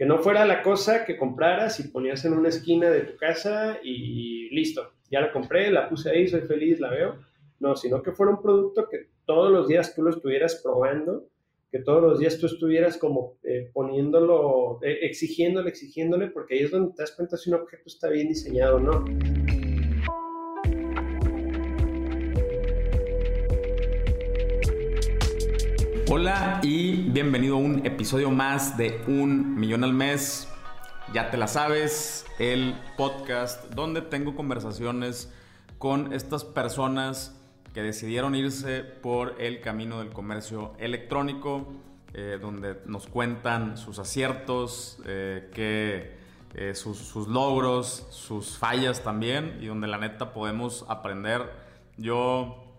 Que no fuera la cosa que compraras y ponías en una esquina de tu casa y listo, ya la compré, la puse ahí, soy feliz, la veo. No, sino que fuera un producto que todos los días tú lo estuvieras probando, que todos los días tú estuvieras como eh, poniéndolo, eh, exigiéndole, exigiéndole, porque ahí es donde te das cuenta si un objeto está bien diseñado o no. Hola y bienvenido a un episodio más de Un Millón al Mes. Ya te la sabes, el podcast donde tengo conversaciones con estas personas que decidieron irse por el camino del comercio electrónico, eh, donde nos cuentan sus aciertos, eh, que, eh, sus, sus logros, sus fallas también, y donde la neta podemos aprender. Yo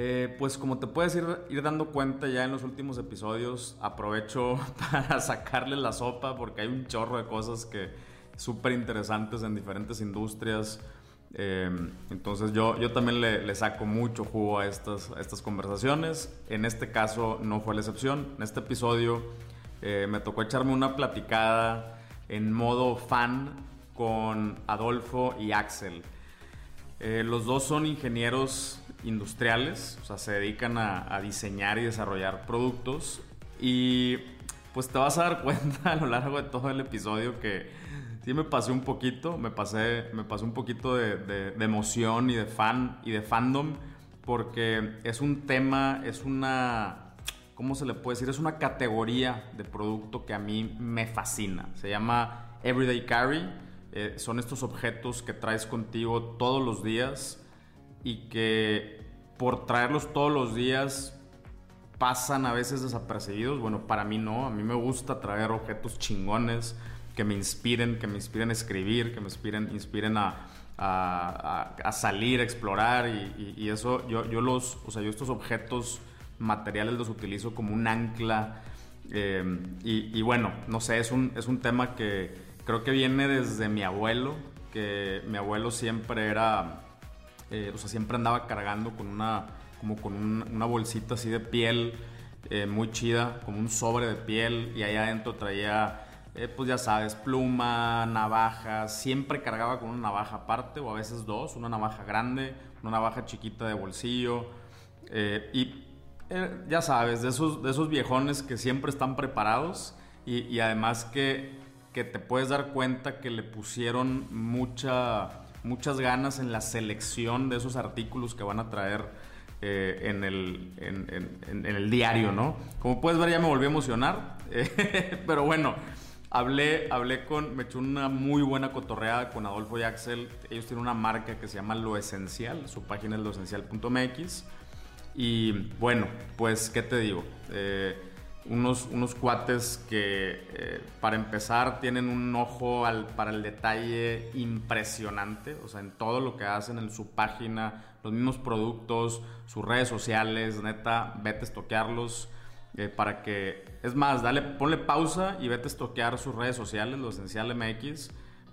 eh, pues como te puedes ir, ir, dando cuenta ya en los últimos episodios, aprovecho para sacarle la sopa porque hay un chorro de cosas que súper interesantes en diferentes industrias. Eh, entonces yo, yo también le, saco mucho jugo a estas, estas conversaciones. En este caso no fue la excepción. En este episodio eh, me tocó echarme una platicada en modo fan con Adolfo y Axel. los dos son ingenieros industriales, o sea, se dedican a, diseñar y desarrollar productos y pues te vas a dar cuenta a lo largo de todo el episodio que sí me pasé un poquito, me pasé, me pasé un poquito de, de, emoción y de fan y de fandom porque es un tema, es una, ¿cómo se le puede decir? Es una categoría de producto que a mí me fascina. Se llama Everyday Carry. Eh, son estos objetos que traes contigo todos los días y que por traerlos todos los días pasan a veces desapercibidos. Bueno, para mí no, a mí me gusta traer objetos chingones que me inspiren, que me inspiren a escribir, que me inspiren, inspiren a, a, salir, a explorar y, eso, yo, yo, los, o sea, yo estos objetos materiales los utilizo como un ancla eh, y, bueno, no sé, es un, es un tema que creo que viene desde mi abuelo, que mi abuelo siempre era eh, o sea, siempre andaba cargando con una, como con una bolsita así de piel eh, muy chida, como un sobre de piel, y ahí adentro traía, eh, pues ya sabes, pluma, navaja, siempre cargaba con una navaja aparte, o a veces dos, una navaja grande, una navaja chiquita de bolsillo, y ya sabes, de esos, de esos viejones que siempre están preparados, y, y además que, que te puedes dar cuenta que le pusieron mucha muchas ganas en la selección de esos artículos que van a traer eh, en, el, en, el, diario, ¿no? Como puedes ver, ya me volví a emocionar, pero bueno, hablé, hablé con, me echó una muy buena cotorreada con Adolfo y Axel. Ellos tienen una marca que se llama Lo Esencial, su página es loesencial.mx. Y bueno, pues, ¿qué te digo? Eh, unos, unos cuates que eh, para empezar tienen un ojo para el detalle impresionante, o sea, en todo lo que hacen, en su página, los mismos productos, sus redes sociales, neta, vete a estoquearlos eh, para que, es más, dale, ponle pausa y vete a estoquear sus redes sociales, lo esencial MX,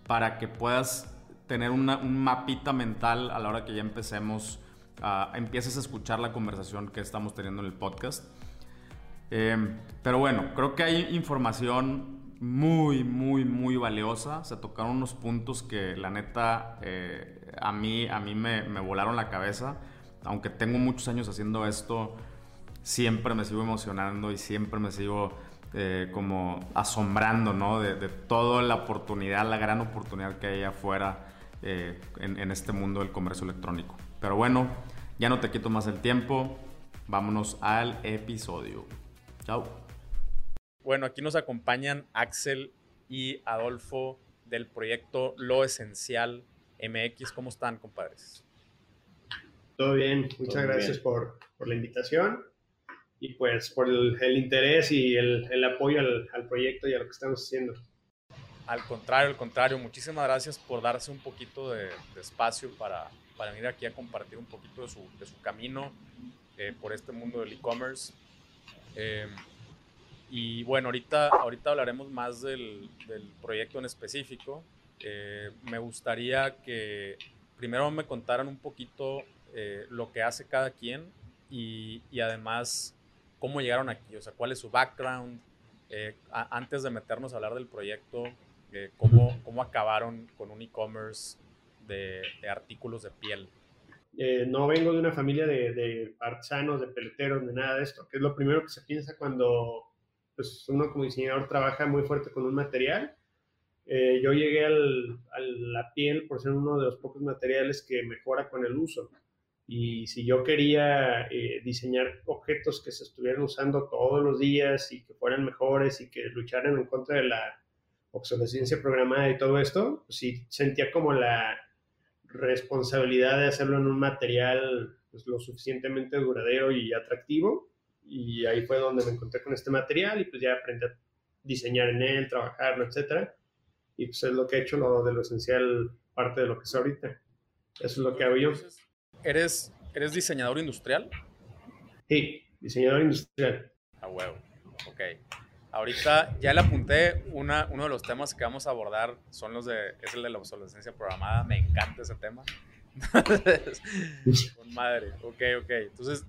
para que puedas tener una, un mapita mental a la hora que ya empecemos, empieces a escuchar la conversación que estamos teniendo en el podcast. Em, pero bueno, creo que hay información muy, muy, muy valiosa. Se tocaron unos puntos que la neta eh, a mí, a mí me, volaron la cabeza. Aunque tengo muchos años haciendo esto, siempre me sigo emocionando y siempre me sigo eh, como asombrando ¿no? de, toda la oportunidad, la gran oportunidad que hay afuera eh, en este mundo del comercio electrónico. Pero bueno, ya no te quito más el tiempo. Vámonos al episodio. Chao. Bueno, aquí nos acompañan Axel y Adolfo del proyecto Lo Esencial MX. ¿Cómo están, compadres? Todo bien, muchas gracias Por, por, la invitación y pues por el, el interés y el, el apoyo al, al, proyecto y a lo que estamos haciendo. Al contrario, al contrario, muchísimas gracias por darse un poquito de, de espacio para, para, venir aquí a compartir un poquito de su, de su camino eh, por este mundo del e-commerce. Em, y bueno, ahorita, ahorita hablaremos más del, del proyecto en específico. Eh, me gustaría que primero me contaran un poquito eh, lo que hace cada quien y, y, además cómo llegaron aquí, o sea, cuál es su background, eh, antes de meternos a hablar del proyecto, eh, ¿cómo, ¿cómo, acabaron con un e-commerce de, artículos de piel? Eh, no vengo de una familia de, de, de peleteros, de nada de esto, que es lo primero que se piensa cuando pues, uno como diseñador trabaja muy fuerte con un material. yo llegué a la piel por ser uno de los pocos materiales que mejora con el uso. Y si yo quería eh, diseñar objetos que se estuvieran usando todos los días y que fueran mejores y que lucharan en contra de la obsolescencia programada y todo esto, pues sí sentía como la responsabilidad de hacerlo en un material pues, lo suficientemente duradero y atractivo. Y ahí fue donde me encontré con este material y pues ya aprendí a diseñar en él, trabajarlo, etc. Y pues es lo que he hecho, lo de lo esencial, parte de lo que es ahorita. Eso es lo que hago yo. ¿Eres, ¿Eres diseñador industrial? Sí, diseñador industrial. A huevo, ok. Ahorita ya le apunté, una, uno de los temas que vamos a abordar son los de, es el de la obsolescencia programada, me encanta ese tema. Con madre, ok, ok. Entonces,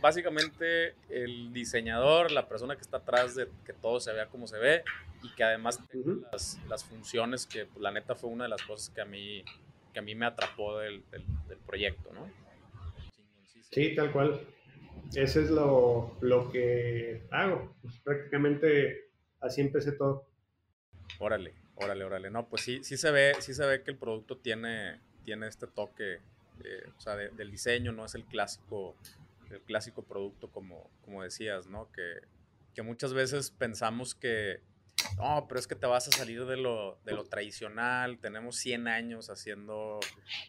básicamente el diseñador, la persona que está atrás de que todo se vea como se ve y que además tenga las, las, funciones que pues, la neta fue una de las cosas que a mí que a mí me atrapó del, del, proyecto, ¿no? Sí, tal cual. Eso es lo, lo que hago. Pues prácticamente así empecé todo. Órale, órale, órale. No, pues sí, sí se ve, sí se ve que el producto tiene, tiene este toque, eh, o sea, del diseño, no es el clásico, el clásico producto como, como decías, ¿no? Que, que muchas veces pensamos que no, pero es que te vas a salir de lo, de lo tradicional, tenemos 100 años haciendo,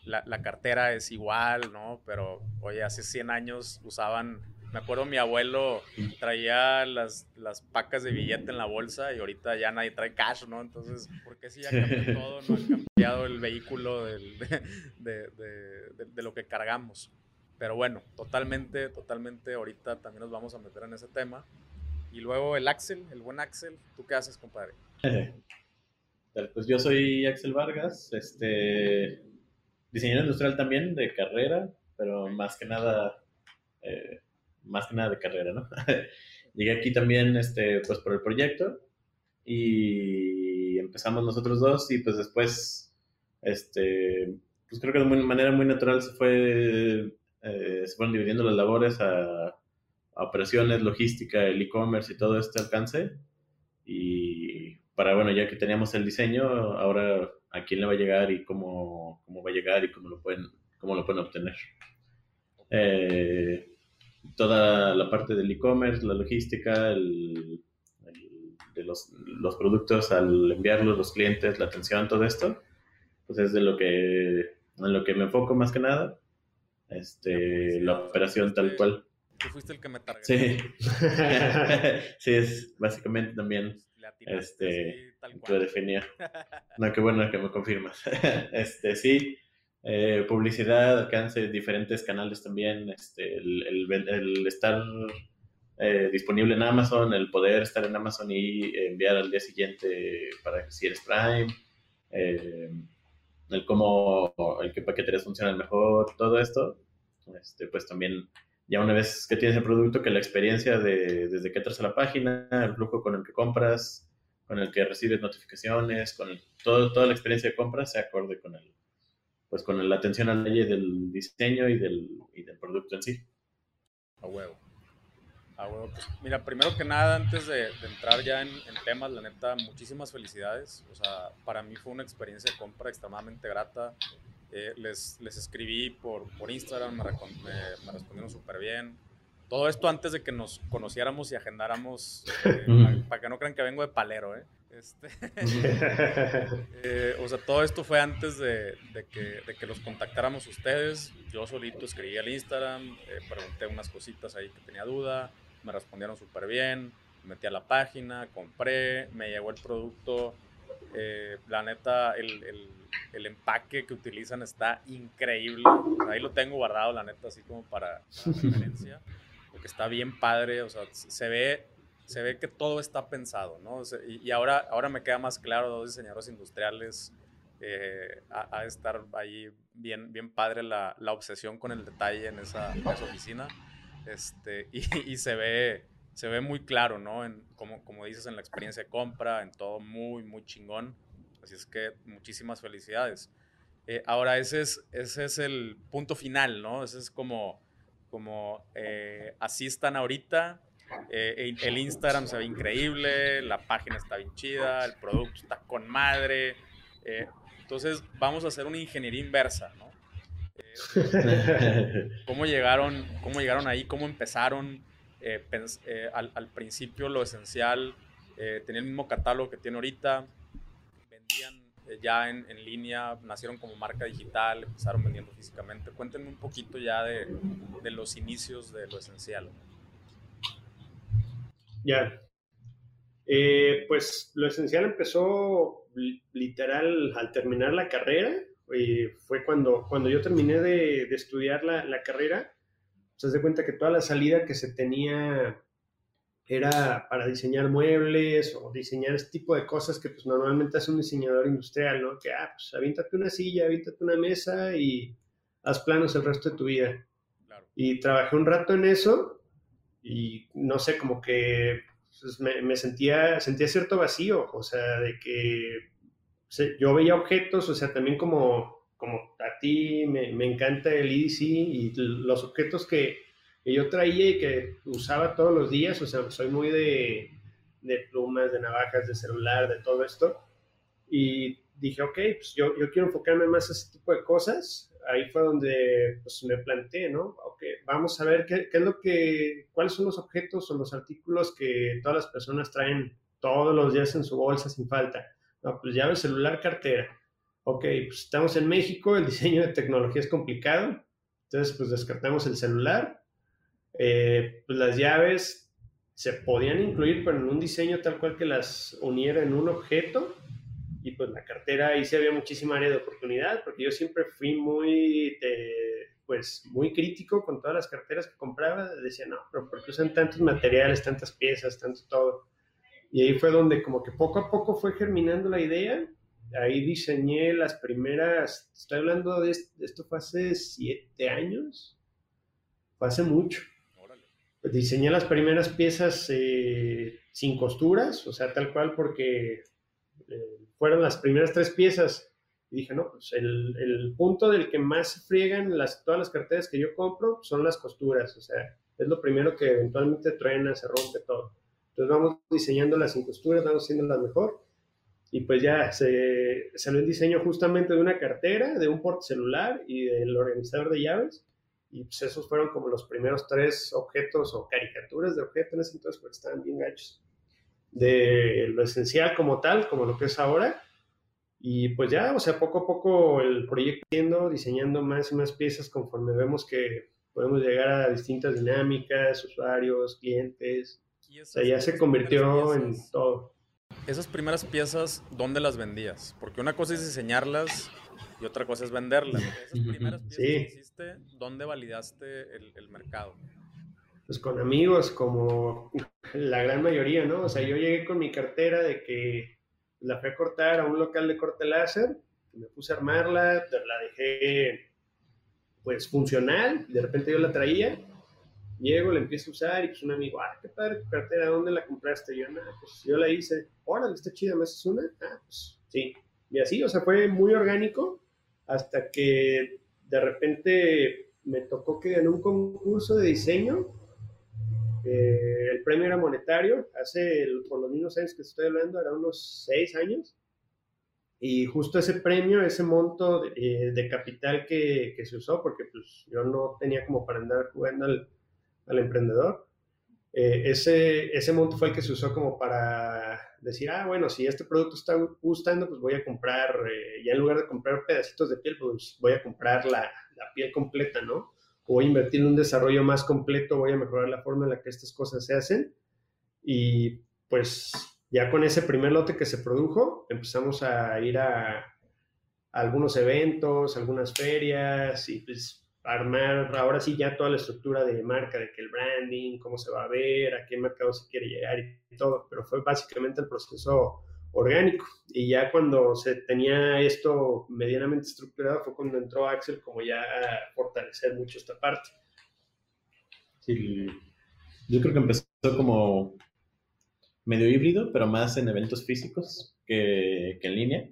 la, la, cartera es igual, ¿no? Pero, oye, hace 100 años usaban, me acuerdo mi abuelo traía las, las pacas de billete en la bolsa y ahorita ya nadie trae cash, ¿no? Entonces, ¿por qué si ya cambió todo, no ha cambiado el vehículo del, de, de, de lo que cargamos? Pero bueno, totalmente, totalmente, ahorita también nos vamos a meter en ese tema. Y luego el Axel, el buen Axel, ¿tú qué haces, compadre? pues yo soy Axel Vargas, este, diseñador industrial también de carrera, pero más que nada, eh, más que nada de carrera, ¿no? Llegué aquí también, este, pues por el proyecto y empezamos nosotros dos y pues después, este, pues creo que de manera muy natural se fue, eh, se fueron dividiendo las labores a operaciones, logística, el e-commerce y todo este alcance. Y para, bueno, ya que teníamos el diseño, ahora a quién le va a llegar y cómo, cómo va a llegar y cómo lo pueden, cómo lo pueden obtener. Eh, toda la parte del e-commerce, la logística, el, de los, los, productos al enviarlos, los clientes, la atención, todo esto, pues es de lo que, en lo que me enfoco más que nada. Este, la operación tal cual. Tú fuiste el que me. Sí. sí, es básicamente también este, lo definía. No, qué bueno que me confirmas. este, sí, eh, publicidad, alcance, diferentes canales también, este, el, el, el estar eh, disponible en Amazon, el poder estar en Amazon y enviar al día siguiente para si eres Prime, eh, el cómo, el qué paqueterías funcionan mejor, todo esto, este, pues también ya una vez que tienes el producto, que la experiencia de, desde que entras a la página, el flujo con el que compras, con el que recibes notificaciones, con todo, toda la experiencia de compra se acorde con el, pues con la atención al detalle del diseño y del, y del producto en sí. A huevo. A huevo. Pues, mira, primero que nada, antes de, entrar ya en, en, temas, la neta, muchísimas felicidades. O sea, para mí fue una experiencia de compra extremadamente grata. Eh, les, les escribí por, por Instagram, me, me, respondieron súper bien. Todo esto antes de que nos conociéramos y agendáramos, eh, para, que no crean que vengo de palero, ¿eh? Este, eh, o sea, todo esto fue antes de, de, que, de, que, los contactáramos ustedes. Yo solito escribí al Instagram, pregunté unas cositas ahí que tenía duda, me respondieron súper bien, metí a la página, compré, me llegó el producto eh, la neta, el, el, el, empaque que utilizan está increíble. Ahí lo tengo guardado, la neta, así como para, referencia. Porque está bien padre, o sea, se ve, se ve que todo está pensado, ¿no? y, ahora, ahora me queda más claro, dos diseñadores industriales, eh, a, estar ahí bien, bien padre la, la, obsesión con el detalle en esa, esa oficina. Este, y, y, se ve se ve muy claro, ¿no? En, como, como dices, en la experiencia de compra, en todo muy, muy chingón. Así es que muchísimas felicidades. Eh, ahora, ese es, ese es el punto final, ¿no? Ese es como, como eh, así están ahorita. Eh, el Instagram se ve increíble, la página está bien chida, el producto está con madre. entonces, vamos a hacer una ingeniería inversa, ¿no? ¿Cómo llegaron, ¿Cómo llegaron ahí? ¿Cómo empezaron? Al, al, principio lo esencial tenía el mismo catálogo que tiene ahorita, vendían eh, ya en, en, línea, nacieron como marca digital, empezaron vendiendo físicamente. Cuéntenme un poquito ya de, de los inicios de lo esencial. Ya. Eh, pues lo esencial empezó literal al terminar la carrera. Eh, fue cuando, cuando yo terminé de, de estudiar la, la carrera, se pues, de cuenta que toda la salida que se tenía era para diseñar muebles o diseñar este tipo de cosas que pues normalmente hace un diseñador industrial, ¿no? Que, ah, pues avíntate una silla, avíntate una mesa y haz planos el resto de tu vida. Y trabajé un rato en eso y no sé, como que pues, me, sentía, sentía cierto vacío, o sea, de que yo veía objetos, o sea, también como, como a ti me, me encanta el EDC y los objetos que que yo traía y que usaba todos los días, o sea, soy muy de, de plumas, de navajas, de celular, de todo esto. Y dije, ok, pues yo, yo quiero enfocarme más a ese tipo de cosas. Ahí fue donde pues, me planteé, ¿no? Ok, vamos a ver qué, qué, es lo que, cuáles son los objetos o los artículos que todas las personas traen todos los días en su bolsa sin falta. No, pues llave, celular, cartera. Ok, pues estamos en México, el diseño de tecnología es complicado. Entonces, pues descartamos el celular eh, pues las llaves se podían incluir, pero en un diseño tal cual que las uniera en un objeto. Y pues la cartera ahí sí había muchísima área de oportunidad, porque yo siempre fui muy, pues, muy crítico con todas las carteras que compraba. Decía, no, pero ¿por qué usan tantos materiales, tantas piezas, tanto todo? Y ahí fue donde como que poco a poco fue germinando la idea. Ahí diseñé las primeras, estoy hablando de esto, fue hace siete años, fue hace mucho diseñé las primeras piezas eh, sin costuras, o sea, tal cual porque eh, fueron las primeras tres piezas. Y dije, no, pues el, el, punto del que más friegan las, todas las carteras que yo compro son las costuras, o sea, es lo primero que eventualmente truena, se rompe todo. Entonces vamos diseñando las sin costuras, vamos haciendo las mejor. Y pues ya se salió el diseño justamente de una cartera, de un porte celular y del organizador de llaves y pues esos fueron como los primeros tres objetos o caricaturas de objetos en ese entonces, porque estaban bien gachos. De lo esencial como tal, como lo que es ahora. Y pues ya, o sea, poco a poco el proyecto yendo, diseñando más y más piezas conforme vemos que podemos llegar a distintas dinámicas, usuarios, clientes. o sea, ya se convirtió en todo. Esas primeras piezas, ¿dónde las vendías? Porque una cosa es diseñarlas y otra cosa es venderla. Esas primeras piezas que hiciste, ¿dónde validaste el, el, mercado? Pues con amigos, como la gran mayoría, ¿no? O sea, yo llegué con mi cartera de que la fui a cortar a un local de corte láser, me puse a armarla, la dejé pues funcional, de repente yo la traía, llego, la empiezo a usar y pues un amigo, ah, qué padre tu cartera, ¿dónde la compraste? Y yo, nada, pues yo la hice, órale, está chida, ¿me haces una? Ah, pues sí. Y así, o sea, fue muy orgánico hasta que de repente me tocó que en un concurso de diseño, eh, el premio era monetario, hace, por los mismos años que estoy hablando, era unos seis años, y justo ese premio, ese monto de, eh, capital que, que, se usó, porque pues yo no tenía como para andar jugando al, al emprendedor, eh, ese, ese monto fue el que se usó como para decir, ah, bueno, si este producto está gustando, pues voy a comprar, eh, ya en lugar de comprar pedacitos de piel, pues voy a comprar la, la piel completa, ¿no? Voy a invertir en un desarrollo más completo, voy a mejorar la forma en la que estas cosas se hacen. Y pues ya con ese primer lote que se produjo, empezamos a ir a, a algunos eventos, algunas ferias y pues armar ahora sí ya toda la estructura de marca, de que el branding, cómo se va a ver, a qué mercado se quiere llegar y todo, pero fue básicamente el proceso orgánico. Y ya cuando se tenía esto medianamente estructurado fue cuando entró Axel como ya a fortalecer mucho esta parte. Sí, yo creo que empezó como medio híbrido, pero más en eventos físicos que, que en línea.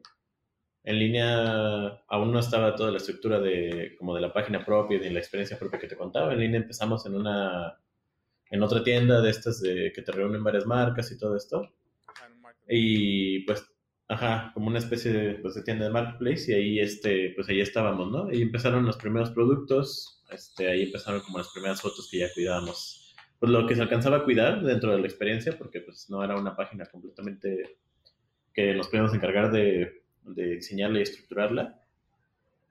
En línea aún no estaba toda la estructura de, como de la página propia y de la experiencia propia que te contaba. En línea empezamos en una, en otra tienda de estas de que te reúnen varias marcas y todo esto. Y pues, ajá, como una especie de, pues, de tienda de marketplace y ahí, este, pues ahí estábamos, ¿no? Y empezaron los primeros productos, este, ahí empezaron como las primeras fotos que ya cuidábamos. Pues lo que se alcanzaba a cuidar dentro de la experiencia, porque pues no era una página completamente que nos podíamos encargar de, de diseñarla y estructurarla.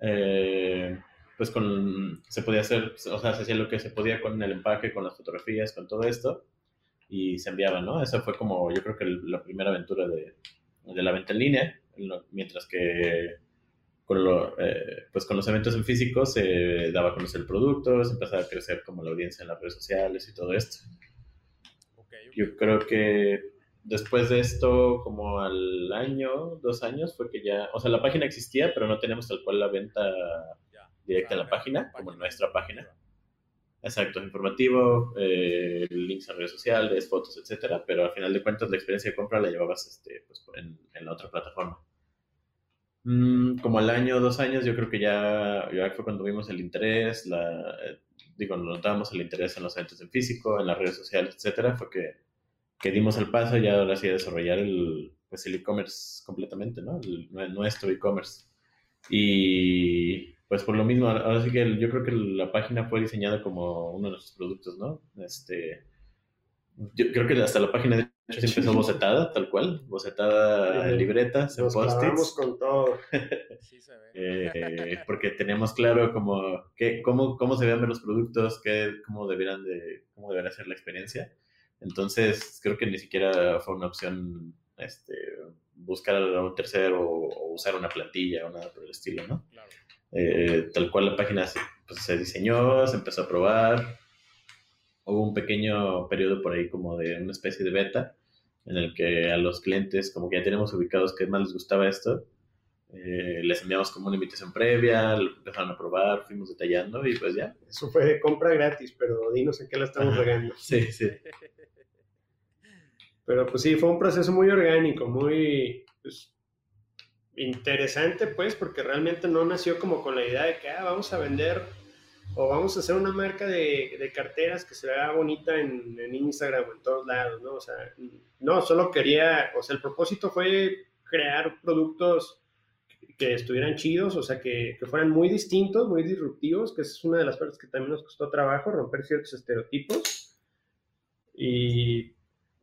Eh, pues con, se podía hacer, o sea, se hacía lo que se podía con el empaque, con las fotografías, con todo esto, y se enviaba, ¿no? Esa fue como, yo creo que la primera aventura de, de la venta en línea, mientras que con, lo, eh, pues con los eventos en físico se daba a conocer el producto, se empezaba a crecer como la audiencia en las redes sociales y todo esto. Yo creo que después de esto, como al año, dos años, fue que ya, o sea, la página existía, pero no teníamos tal cual la venta directa en la página, como en nuestra página. Exacto, informativo, eh, links a redes sociales, fotos, etcétera, pero al final de cuentas la experiencia de compra la llevabas este, pues, en, en, la otra plataforma. Mm, como al año, dos años, yo creo que ya, ya fue cuando vimos el interés, la, eh, digo, notábamos el interés en los eventos en físico, en las redes sociales, etcétera, fue que, que dimos el paso y ahora sí a desarrollar el pues el e-commerce completamente, ¿no? nuestro e-commerce. Y pues por lo mismo, ahora sí que yo creo que la página fue diseñada como uno de nuestros productos, ¿no? Este, yo creo que hasta la página de hecho sí empezó bocetada, tal cual, bocetada en libretas, en post-its. con todo. Sí se ve. Eh, porque teníamos claro como que, cómo, cómo se vean los productos, qué, cómo, debieran de, cómo debería ser la experiencia. Entonces, creo que ni siquiera fue una opción este, buscar a un tercero o, usar una plantilla o nada por el estilo, ¿no? Claro. Eh, tal cual la página se, pues, se diseñó, se empezó a probar. Hubo un pequeño periodo por ahí como de una especie de beta en el que a los clientes, como que ya tenemos ubicados que más les gustaba esto, eh, les enviamos como una invitación previa, lo empezaron a probar, fuimos detallando y pues ya. Eso fue de compra gratis, pero dinos en qué la estamos regando. Sí, sí. Pero pues sí, fue un proceso muy orgánico, muy pues, interesante, pues, porque realmente no nació como con la idea de que ah, vamos a vender o vamos a hacer una marca de, de carteras que se vea bonita en, en, Instagram o en todos lados, ¿no? O sea, no, solo quería, o sea, el propósito fue crear productos que estuvieran chidos, o sea, que, que fueran muy distintos, muy disruptivos, que es una de las partes que también nos costó trabajo, romper ciertos estereotipos. Y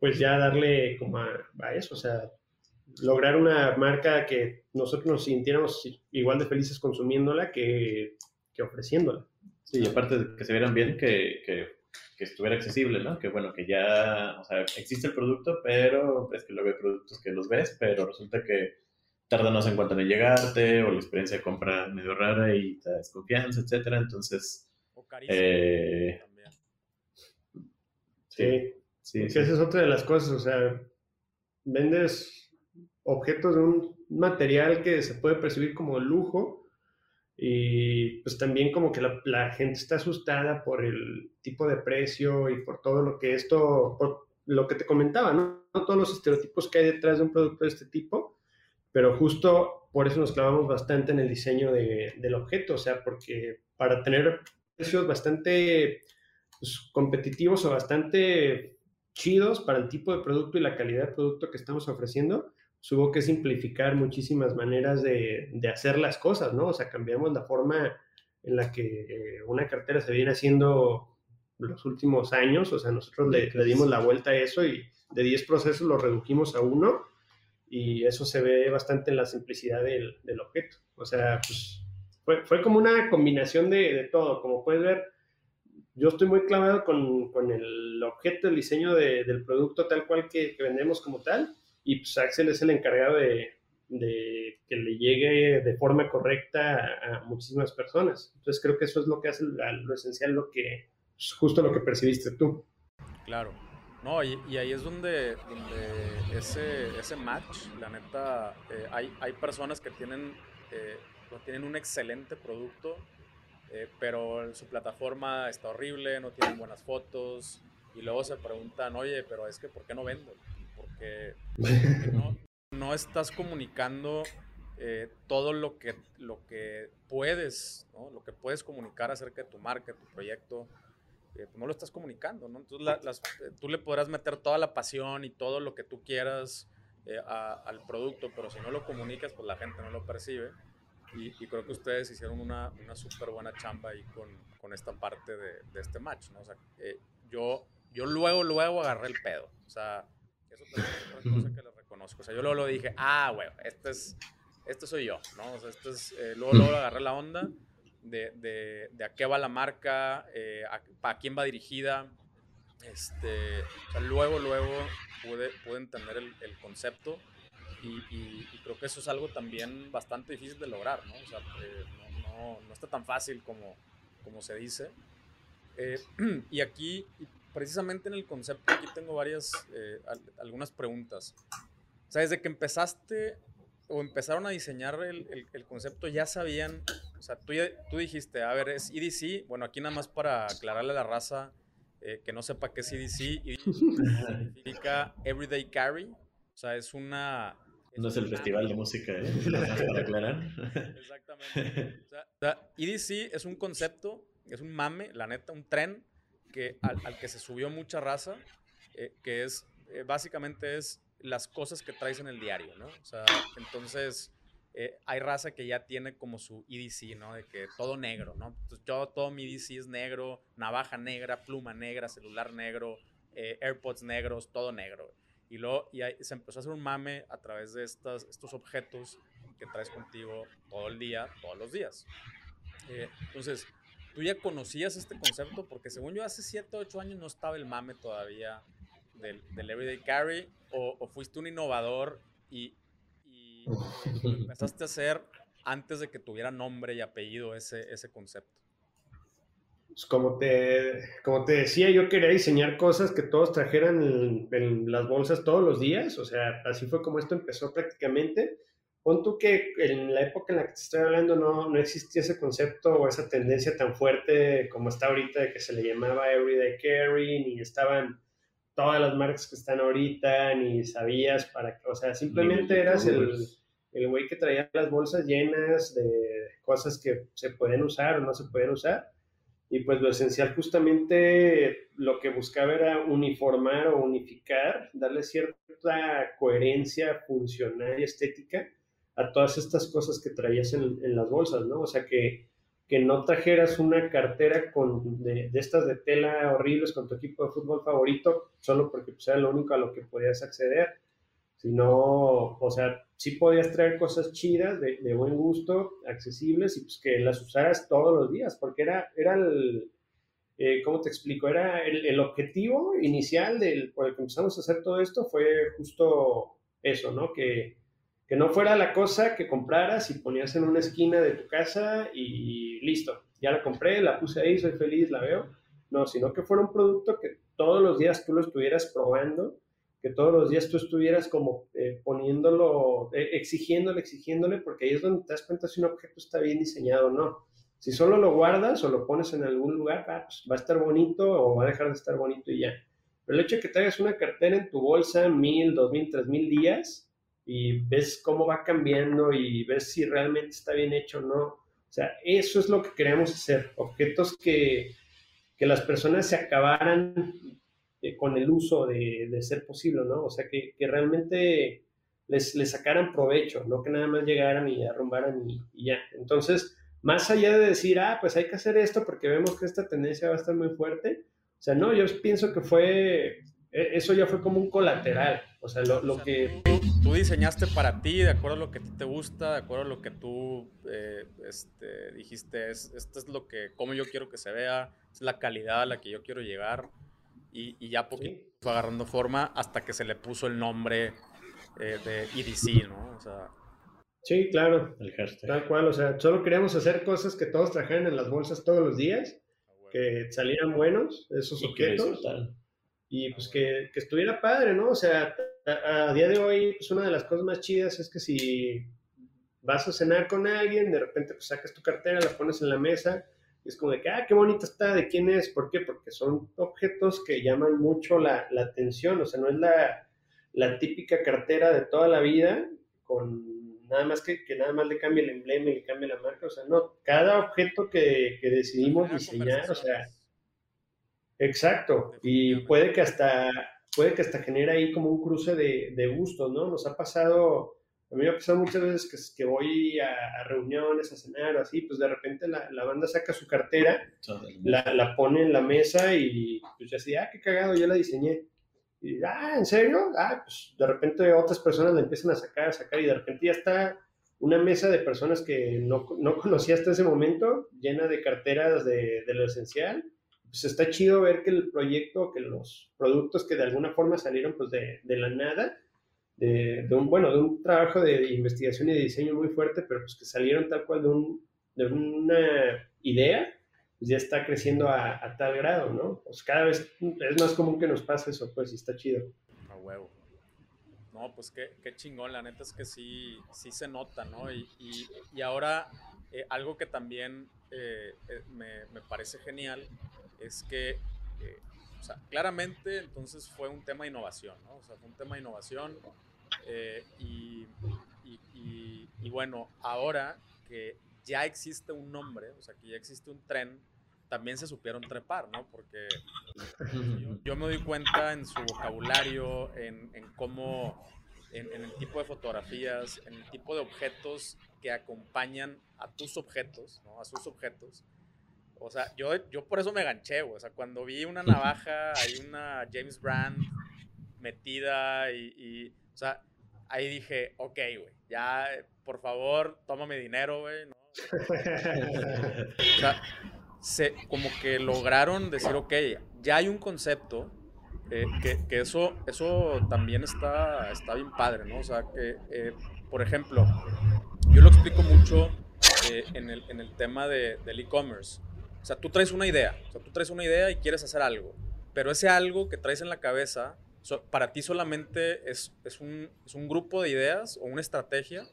pues ya darle como a, eso, o sea, lograr una marca que nosotros nos sintiéramos igual de felices consumiéndola que, que ofreciéndola. Sí, y aparte de que se vieran bien, que, que, que, estuviera accesible, ¿no? Que bueno, que ya, o sea, existe el producto, pero es que luego hay productos que los ves, pero resulta que tarda no sé en cuánto en llegarte, o la experiencia de compra medio rara y te desconfianza, etcétera, entonces... O carísimo eh. Sí. Sí, esa es otra de las cosas, o sea, vendes objetos de un material que se puede percibir como lujo y pues también como que la, gente está asustada por el tipo de precio y por todo lo que esto, por lo que te comentaba, ¿no? Todos los estereotipos que hay detrás de un producto de este tipo, pero justo por eso nos clavamos bastante en el diseño de, del objeto, o sea, porque para tener precios bastante pues, competitivos o bastante chidos para el tipo de producto y la calidad de producto que estamos ofreciendo, hubo que simplificar muchísimas maneras de, de, hacer las cosas, ¿no? O sea, cambiamos la forma en la que una cartera se viene haciendo los últimos años, o sea, nosotros le, le dimos la vuelta a eso y de 10 procesos lo redujimos a uno y eso se ve bastante en la simplicidad del, del objeto. O sea, pues fue, fue como una combinación de, de todo, como puedes ver, yo estoy muy clavado con, con el objeto, el diseño de, del producto tal cual que, vendemos como tal, y pues Axel es el encargado de, de que le llegue de forma correcta a, muchísimas personas. Entonces creo que eso es lo que hace lo, esencial, lo que, pues, justo lo que percibiste tú. Claro. No, y, ahí es donde, donde ese, ese match, la neta, eh, hay, hay personas que tienen, eh, tienen un excelente producto, eh, pero su plataforma está horrible, no tienen buenas fotos, y luego se preguntan, oye, pero es que ¿por qué no vendo? Porque, no, no, estás comunicando eh, todo lo que, lo que puedes, ¿no? lo que puedes comunicar acerca de tu marca, tu proyecto, eh, pues no lo estás comunicando, ¿no? Entonces eh, tú le podrás meter toda la pasión y todo lo que tú quieras al producto, pero si no lo comunicas, pues la gente no lo percibe. Y, creo que ustedes hicieron una, una súper buena chamba ahí con, con esta parte de, de, este match, ¿no? O sea, yo yo luego, luego agarré el pedo. O sea, eso también es otra cosa que les reconozco. O sea, yo luego lo dije, ah, güey, este es, este soy yo, ¿no? O sea, este es, eh, luego, luego agarré la onda de, de, de, a qué va la marca, eh, a, quién va dirigida. Este, o sea, luego, luego pude, pude entender el, el concepto y, y, creo que eso es algo también bastante difícil de lograr, ¿no? O sea, eh, no, no, no, está tan fácil como, como se dice. y aquí, precisamente en el concepto, aquí tengo varias, eh, algunas preguntas. O sea, desde que empezaste o empezaron a diseñar el, el, concepto, ya sabían, o sea, tú, tú dijiste, a ver, es EDC, bueno, aquí nada más para aclararle a la raza eh, que no sepa qué es EDC, EDC significa Everyday Carry, o sea, es una... no es el festival de música, ¿eh? para aclarar. Exactamente. O sea, EDC es un concepto, es un mame, la neta, un tren que, al, que se subió mucha raza, eh, que es, eh, básicamente es las cosas que traes en el diario, ¿no? O sea, entonces eh, hay raza que ya tiene como su EDC, ¿no? De que todo negro, ¿no? Entonces yo, todo mi EDC es negro, navaja negra, pluma negra, celular negro, AirPods negros, todo negro. Y luego y ahí se empezó a hacer un mame a través de estas, estos objetos que traes contigo todo el día, todos los días. entonces, ¿Tú ya conocías este concepto? Porque según yo hace 7, 8 años no estaba el mame todavía del, del Everyday Carry o, fuiste un innovador y, y empezaste a hacer antes de que tuviera nombre y apellido ese, ese concepto. Pues como, te, como te decía, yo quería diseñar cosas que todos trajeran en, en las bolsas todos los días, o sea, así fue como esto empezó prácticamente pon tú que en la época en la que te estoy hablando no, no existía ese concepto o esa tendencia tan fuerte como está ahorita de que se le llamaba Everyday Carry, ni estaban todas las marcas que están ahorita, ni sabías para qué, o sea, simplemente eras el, el güey que traía las bolsas llenas de cosas que se pueden usar o no se pueden usar. Y pues lo esencial justamente lo que buscaba era uniformar o unificar, darle cierta coherencia funcional y estética a todas estas cosas que traías en, las bolsas, ¿no? O sea, que, que no trajeras una cartera con, de, de, estas de tela horribles con tu equipo de fútbol favorito solo porque pues, era lo único a lo que podías acceder, sino, o sea, sí podías traer cosas chidas, de, buen gusto, accesibles y pues que las usaras todos los días, porque era, era el, eh, ¿cómo te explico? Era el, el, objetivo inicial del, por el que empezamos a hacer todo esto fue justo eso, ¿no? Que, que no fuera la cosa que compraras y ponías en una esquina de tu casa y listo, ya la compré, la puse ahí, soy feliz, la veo. No, sino que fuera un producto que todos los días tú lo estuvieras probando, que todos los días tú estuvieras como eh, poniéndolo, eh, exigiéndole, exigiéndole, porque ahí es donde te das cuenta si un objeto está bien diseñado o no. Si solo lo guardas o lo pones en algún lugar, ah, pues va a estar bonito o va a dejar de estar bonito y ya. Pero el hecho de que traigas una cartera en tu bolsa mil, dos mil, tres mil días, y ves cómo va cambiando y ves si realmente está bien hecho o no. O sea, eso es lo que queremos hacer, objetos que, que las personas se acabaran eh, con el uso de, de, ser posible, ¿no? O sea, que, que realmente les, les, sacaran provecho, no que nada más llegaran y arrumbaran y, ya. Entonces, más allá de decir, ah, pues hay que hacer esto porque vemos que esta tendencia va a estar muy fuerte, o sea, no, yo pienso que fue, e, eso ya fue como un colateral, o sea, lo, lo que tú diseñaste para ti, de acuerdo a lo que a ti te gusta, de acuerdo a lo que tú eh, este, dijiste, es, esto es lo que, como yo quiero que se vea, es la calidad a la que yo quiero llegar. Y, y ya poquito sí. fue agarrando forma hasta que se le puso el nombre eh, de EDC, ¿no? O sea, sí, claro, el Tal cual, o sea, solo queríamos hacer cosas que todos trajeran en las bolsas todos los días, ah, que salieran buenos esos y objetos. Y pues que, que, estuviera padre, ¿no? O sea, a, a, día de hoy, pues una de las cosas más chidas es que si vas a cenar con alguien, de repente pues sacas tu cartera, la pones en la mesa, es como de que, ah, qué bonita está, ¿de quién es? ¿Por qué? Porque son objetos que llaman mucho la, la atención, o sea, no es la, la, típica cartera de toda la vida con nada más que, que nada más le cambie el emblema y le cambie la marca, o sea, no, cada objeto que, que decidimos diseñar, o sea, exacto, y puede que hasta, puede que hasta genere ahí como un cruce de, de gustos, ¿no? Nos ha pasado a mí me ha pasado muchas veces que, que voy a, reuniones, a cenar o así, pues de repente la, la banda saca su cartera, la, la, pone en la mesa y pues ya así, ah, qué cagado, yo la diseñé. Y, ah, ¿en serio? Ah, pues de repente otras personas la empiezan a sacar, a sacar y de repente ya está una mesa de personas que no, no conocía hasta ese momento, llena de carteras de, de lo esencial. Pues está chido ver que el proyecto, que los productos que de alguna forma salieron pues de, de la nada, de, un, bueno, de un trabajo de investigación y de diseño muy fuerte, pero pues que salieron tal cual de, un, de una idea, pues ya está creciendo a, tal grado, ¿no? Pues cada vez es más común que nos pase eso, pues, y está chido. A huevo. No, pues qué, qué chingón, la neta es que sí, sí se nota, ¿no? Y, y, ahora, eh, algo que también eh, eh, me, me, parece genial es que o sea, claramente entonces fue un tema de innovación, ¿no? O sea, fue un tema de innovación eh, y, bueno, ahora que ya existe un nombre, o sea, que ya existe un tren, también se supieron trepar, ¿no? Porque yo, me doy cuenta en su vocabulario, en, en cómo, en, en, el tipo de fotografías, en el tipo de objetos que acompañan a tus objetos, ¿no? A sus objetos. O sea, yo, yo por eso me ganché, güey. O sea, cuando vi una navaja, hay una James Brand metida y, o sea, ahí dije, ok, güey, ya, por favor, tómame dinero, güey, ¿no? o sea, se, como que lograron decir, ok, ya hay un concepto, eh, que, que, eso, eso también está, está bien padre, ¿no? O sea, que, eh, por ejemplo, yo lo explico mucho eh, en, el, en el tema de, del e-commerce. O sea, tú traes una idea, o sea, tú traes una idea y quieres hacer algo, pero ese algo que traes en la cabeza, para ti solamente es, es, un, es, un, grupo de ideas o una estrategia,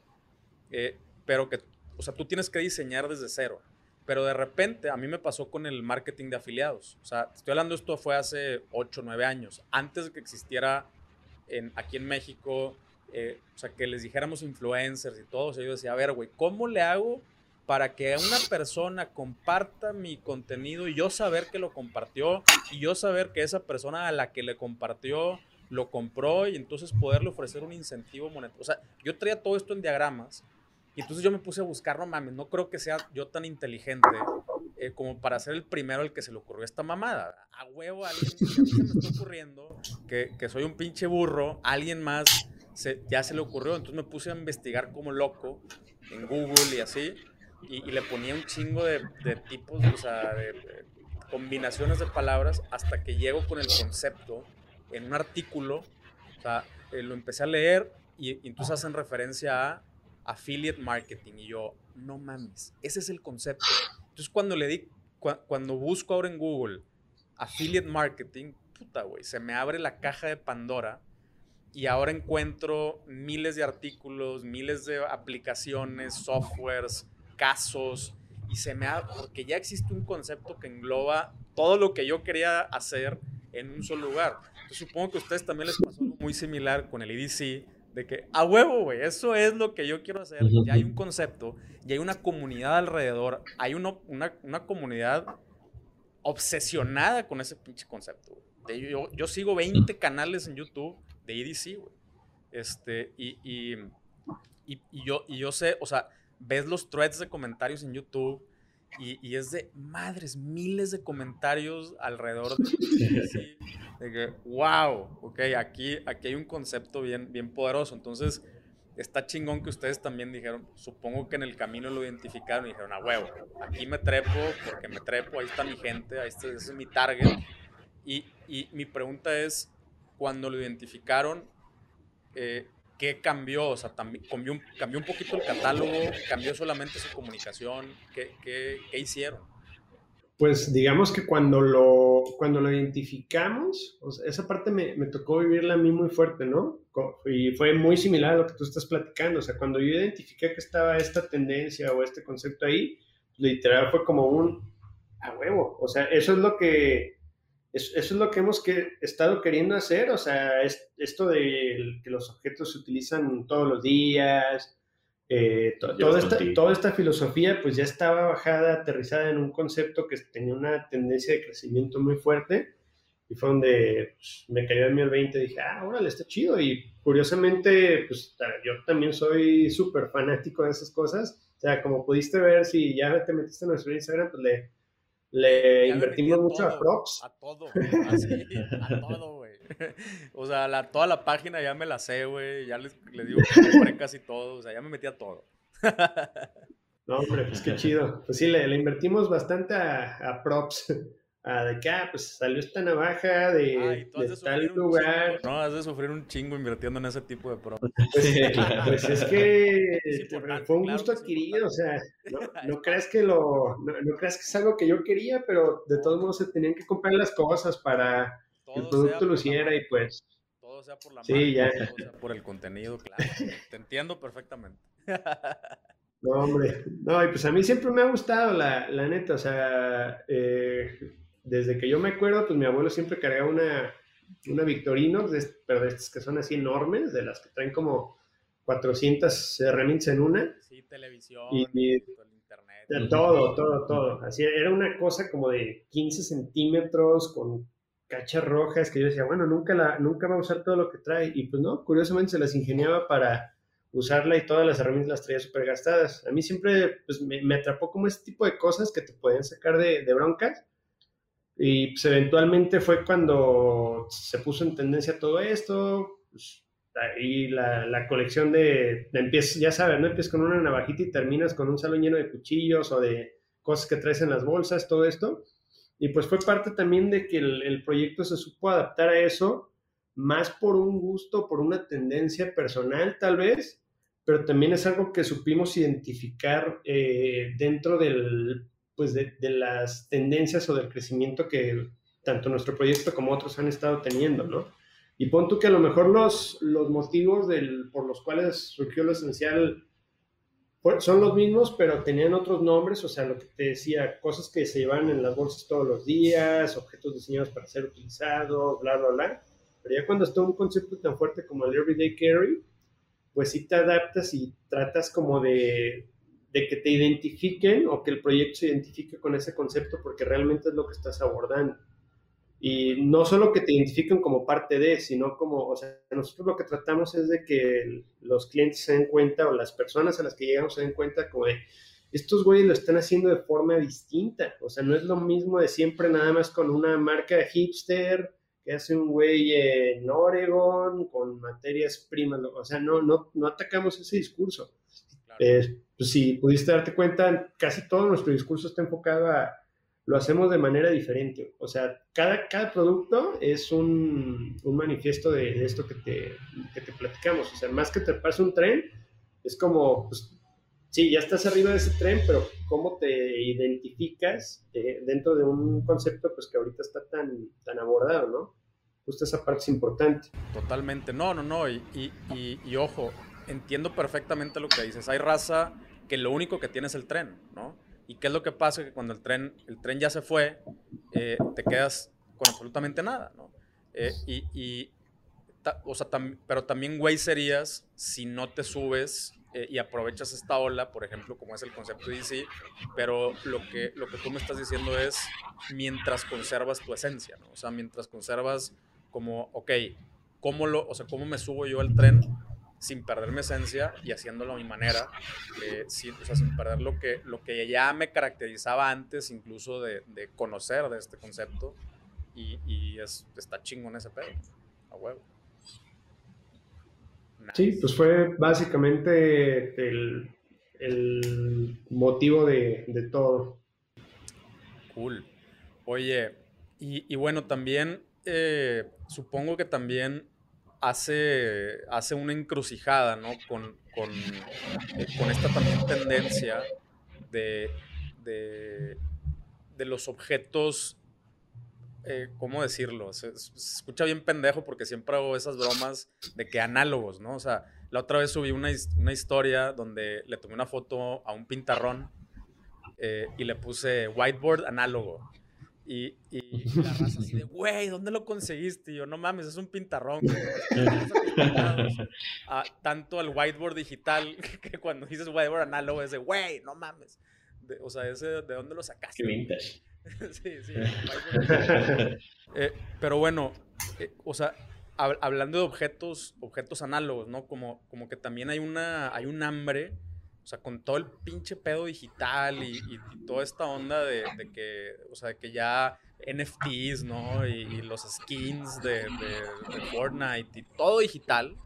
eh, pero que, o sea, tú tienes que diseñar desde cero. Pero de repente, a mí me pasó con el marketing de afiliados. O sea, estoy hablando, esto fue hace 8, 9 años, antes de que existiera en, aquí en México, eh, o sea, que les dijéramos influencers y todo. O sea, yo decía, a ver, güey, ¿cómo le hago para que una persona comparta mi contenido y yo saber que lo compartió y yo saber que esa persona a la que le compartió lo compró y entonces poderle ofrecer un incentivo monetario. O sea, yo traía todo esto en diagramas y entonces yo me puse a buscar, no mames, no creo que sea yo tan inteligente eh, como para ser el primero al que se le ocurrió esta mamada. A huevo, a alguien, a mí se me está ocurriendo que, que soy un pinche burro, alguien más se, ya se le ocurrió, entonces me puse a investigar como loco en Google y así y, le ponía un chingo de, de tipos, o sea, de, combinaciones de palabras hasta que llego con el concepto en un artículo, o sea, eh, lo empecé a leer y, entonces hacen referencia a affiliate marketing y yo, no mames, ese es el concepto. Entonces cuando le di, cuando busco ahora en Google affiliate marketing, puta, güey, se me abre la caja de Pandora y ahora encuentro miles de artículos, miles de aplicaciones, softwares, casos y se me ha, porque ya existe un concepto que engloba todo lo que yo quería hacer en un solo lugar. Entonces supongo que a ustedes también les pasó algo muy similar con el EDC, de que a huevo, güey, eso es lo que yo quiero hacer. Ya hay un concepto, ya hay una comunidad alrededor, hay una, una, comunidad obsesionada con ese pinche concepto. yo, yo, sigo 20 canales en YouTube de EDC, güey. Este, y, y, y, y, yo, y yo sé, o sea, ves los threads de comentarios en YouTube y, es de madres, miles de comentarios alrededor de, de que, wow, ok, aquí, aquí hay un concepto bien, bien poderoso. Entonces, está chingón que ustedes también dijeron, supongo que en el camino lo identificaron y dijeron, a huevo, aquí me trepo porque me trepo, ahí está mi gente, ahí está, ese es mi target. Y, y mi pregunta es, cuando lo identificaron, eh, ¿Qué cambió? O sea, también cambió, un poquito el catálogo, cambió solamente su comunicación. ¿Qué, qué, qué hicieron? Pues digamos que cuando lo, cuando lo identificamos, esa parte me, me, tocó vivirla a mí muy fuerte, ¿no? Y fue muy similar a lo que tú estás platicando. O sea, cuando yo identifiqué que estaba esta tendencia o este concepto ahí, literal fue como un, a huevo. O sea, eso es lo que, eso es lo que hemos que, estado queriendo hacer. O sea, es, esto de que los objetos se utilizan todos los días. Eh, toda, esta, toda esta filosofía pues ya estaba bajada, aterrizada en un concepto que tenía una tendencia de crecimiento muy fuerte y fue donde pues, me cayó en mí el 20 y dije, ah, órale, está chido. Y curiosamente, pues yo también soy súper fanático de esas cosas. O sea, como pudiste ver, si ya te metiste en nuestro Instagram, pues le, le invertimos mucho a props. A todo, así, a todo, güey. O sea, la, toda la página ya me la sé, güey. Ya les, digo que compré casi todo. O sea, ya me metí a todo. No, hombre, pues qué chido. Pues sí, le, le invertimos bastante a, a props de que, ah, pues salió esta navaja de, tal lugar. no, has de sufrir un chingo invirtiendo en ese tipo de pro. Pues, pues, es que fue un gusto adquirido, o sea, no, creas que lo, no, creas que es algo que yo quería, pero de todos modos se tenían que comprar las cosas para que el producto lo hiciera y pues... Todo sea por la sí, ya. todo sea por el contenido, claro. Te entiendo perfectamente. No, hombre. No, y pues a mí siempre me ha gustado, la, la neta. O sea, eh, desde que yo me acuerdo, pues mi abuelo siempre cargaba una, una Victorinox, pero de estas que son así enormes, de las que traen como 400 herramientas en una. Sí, televisión, y, internet. todo, todo, todo. Así era una cosa como de 15 centímetros con cachas rojas que yo decía, bueno, nunca, la, nunca va a usar todo lo que trae. Y pues no, curiosamente se las ingeniaba para usarla y todas las herramientas las traía súper gastadas. A mí siempre pues, me, atrapó como ese tipo de cosas que te pueden sacar de, de broncas y pues eventualmente fue cuando se puso en tendencia todo esto, pues, y la, la, colección de, empiezas, ya sabes, ¿no? Empiezas con una navajita y terminas con un salón lleno de cuchillos o de cosas que traes en las bolsas, todo esto. Y pues fue parte también de que el, el proyecto se supo adaptar a eso, más por un gusto, por una tendencia personal tal vez, pero también es algo que supimos identificar eh, dentro del pues de, las tendencias o del crecimiento que tanto nuestro proyecto como otros han estado teniendo, ¿no? Y pon tú que a lo mejor los, los motivos por los cuales surgió lo esencial son los mismos, pero tenían otros nombres, o sea, lo que te decía, cosas que se llevan en las bolsas todos los días, objetos diseñados para ser utilizados, bla, bla, bla. Pero ya cuando está un concepto tan fuerte como el everyday carry, pues sí te adaptas y tratas como de, de que te identifiquen o que el proyecto se identifique con ese concepto porque realmente es lo que estás abordando. Y no solo que te identifiquen como parte de, sino como, o sea, nosotros lo que tratamos es de que los clientes se den cuenta o las personas a las que llegamos se den cuenta como estos güeyes lo están haciendo de forma distinta. O sea, no es lo mismo de siempre nada más con una marca hipster que hace un güey en Oregon con materias primas. O sea, no, no, no atacamos ese discurso. Eh, pues si pudiste darte cuenta, casi todo nuestro discurso está enfocado a lo hacemos de manera diferente. O sea, cada, cada producto es un, un manifiesto de, esto que te, que te platicamos. O sea, más que te pase un tren, es como, pues, sí, ya estás arriba de ese tren, pero cómo te identificas eh, dentro de un concepto pues que ahorita está tan, tan abordado, ¿no? Justo esa parte es importante. Totalmente, no, no, no, y, y, y ojo, entiendo perfectamente lo que dices. Hay raza que lo único que tiene es el tren, ¿no? ¿Y qué es lo que pasa? Que cuando el tren, el tren ya se fue, eh, te quedas con absolutamente nada, ¿no? Eh, y, o sea, pero también güey serías si no te subes eh, y aprovechas esta ola, por ejemplo, como es el concepto de DC, pero lo que, lo que tú me estás diciendo es mientras conservas tu esencia, ¿no? O sea, mientras conservas como, ok, ¿cómo, lo, o sea, ¿cómo me subo yo al tren sin perder mi esencia y haciéndolo a mi manera, eh, sin, o sea, sin perder lo que, lo que ya me caracterizaba antes, incluso de, de conocer de este concepto. Y, y es, está chingón ese pedo, a huevo. Sí, pues fue básicamente el, el motivo de, de, todo. Cool. Oye, y, y bueno, también eh, supongo que también hace, hace una encrucijada, ¿no? Con, con, eh, con esta también tendencia de, de, de los objetos, eh, ¿cómo decirlo? Se, escucha bien pendejo porque siempre hago esas bromas de que análogos, ¿no? O sea, la otra vez subí una, una historia donde le tomé una foto a un pintarrón eh, y le puse whiteboard análogo. Y, y, la raza así de, güey, ¿dónde lo conseguiste? Y yo, no mames, es un pintarrón. ah, tanto al whiteboard digital que cuando dices whiteboard análogo es de, güey, no mames. o sea, ese, ¿de dónde lo sacaste? vintage. sí, sí. eh, pero bueno, eh, o sea, hablando de objetos, objetos análogos, ¿no? Como, como que también hay una, hay un hambre o sea, con todo el pinche pedo digital y, toda esta onda de, que, o sea, que ya NFTs, ¿no? Y, los skins de, Fortnite y todo digital.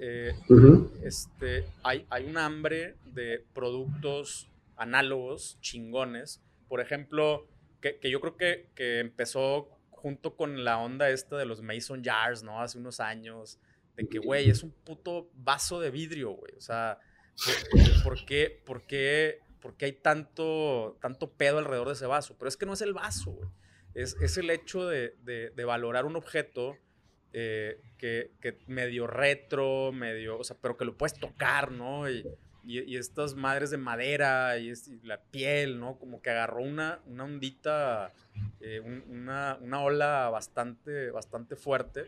Eh, este, hay, hay un hambre de productos análogos chingones. Por ejemplo, que, yo creo que, que, empezó junto con la onda esta de los Mason Jars, ¿no? Hace unos años. De que, güey, es un puto vaso de vidrio, güey. O sea, ¿Por, qué, por, qué, por qué hay tanto, tanto pedo alrededor de ese vaso? Pero es que no es el vaso, güey. Es, es, el hecho de, de, valorar un objeto eh, que, que, medio retro, medio, o sea, pero que lo puedes tocar, ¿no? Y, y, estas madres de madera y, la piel, ¿no? Como que agarró una, una ondita, eh, una, una, ola bastante, bastante fuerte.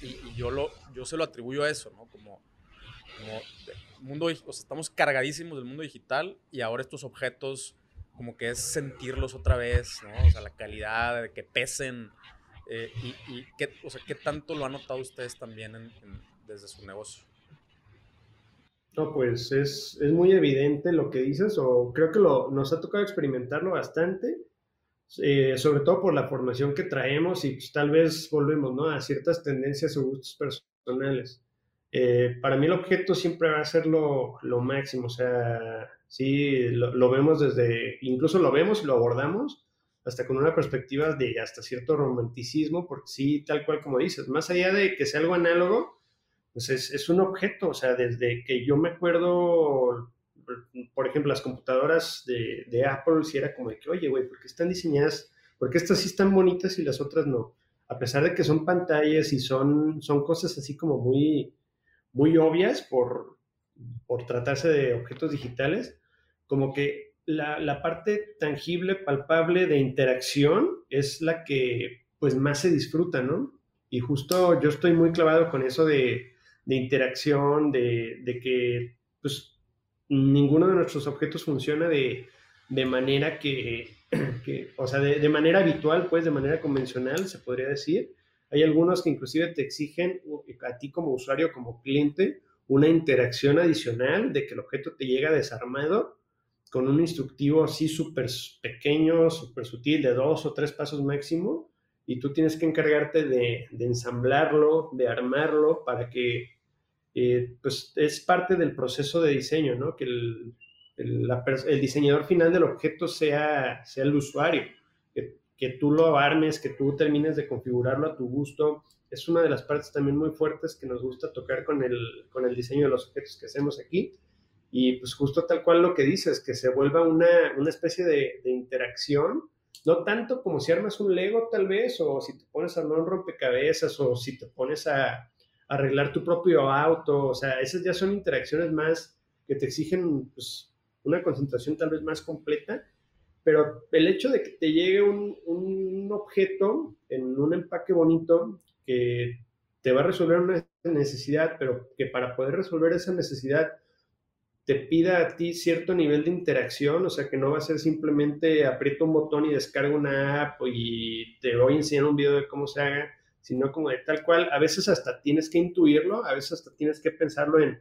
Y, yo, lo, yo se lo atribuyo a eso, ¿no? Como, como mundo, o estamos cargadísimos del mundo digital y ahora estos objetos como que es sentirlos otra vez, ¿no? O sea, la calidad, que pesen eh, y, qué, o sea, qué tanto lo han notado ustedes también desde su negocio. No, pues es, es, muy evidente lo que dices, o creo que lo, nos ha tocado experimentarlo bastante, eh, sobre todo por la formación que traemos y pues, tal vez volvemos a ciertas tendencias o gustos personales. Eh, para mí el objeto siempre va a ser lo, máximo, o sea, sí, lo, vemos desde, incluso lo vemos y lo abordamos hasta con una perspectiva de hasta cierto romanticismo, porque sí, tal cual como dices, más allá de que sea algo análogo, pues es, un objeto, o sea, desde que yo me acuerdo, por ejemplo, las computadoras de, Apple, si era como de que, oye, güey, ¿por qué están diseñadas? ¿Por qué estas sí están bonitas y las otras no? A pesar de que son pantallas y son, son cosas así como muy, muy obvias por, por tratarse de objetos digitales, como que la, la, parte tangible, palpable de interacción es la que pues más se disfruta, ¿no? Y justo yo estoy muy clavado con eso de, de interacción, de, de, que pues ninguno de nuestros objetos funciona de, de manera que, que, o sea, de, manera habitual, pues de manera convencional, se podría decir, hay algunos que inclusive te exigen a ti como usuario, como cliente, una interacción adicional de que el objeto te llega desarmado con un instructivo así súper pequeño, súper sutil, de dos o tres pasos máximo, y tú tienes que encargarte de, ensamblarlo, de armarlo para que, eh, pues es parte del proceso de diseño, ¿no? Que el, el, diseñador final del objeto sea, sea el usuario, que tú lo armes, que tú termines de configurarlo a tu gusto. Es una de las partes también muy fuertes que nos gusta tocar con el, con el diseño de los objetos que hacemos aquí. Y pues justo tal cual lo que dices, que se vuelva una, una especie de, interacción, no tanto como si armas un Lego tal vez, o si te pones a armar un rompecabezas, o si te pones a, arreglar tu propio auto, o sea, esas ya son interacciones más que te exigen pues, una concentración tal vez más completa pero el hecho de que te llegue un, un, objeto en un empaque bonito que te va a resolver una necesidad, pero que para poder resolver esa necesidad te pida a ti cierto nivel de interacción, o sea que no va a ser simplemente aprieto un botón y descargo una app y te voy a enseñar un video de cómo se haga, sino como de tal cual, a veces hasta tienes que intuirlo, a veces hasta tienes que pensarlo en,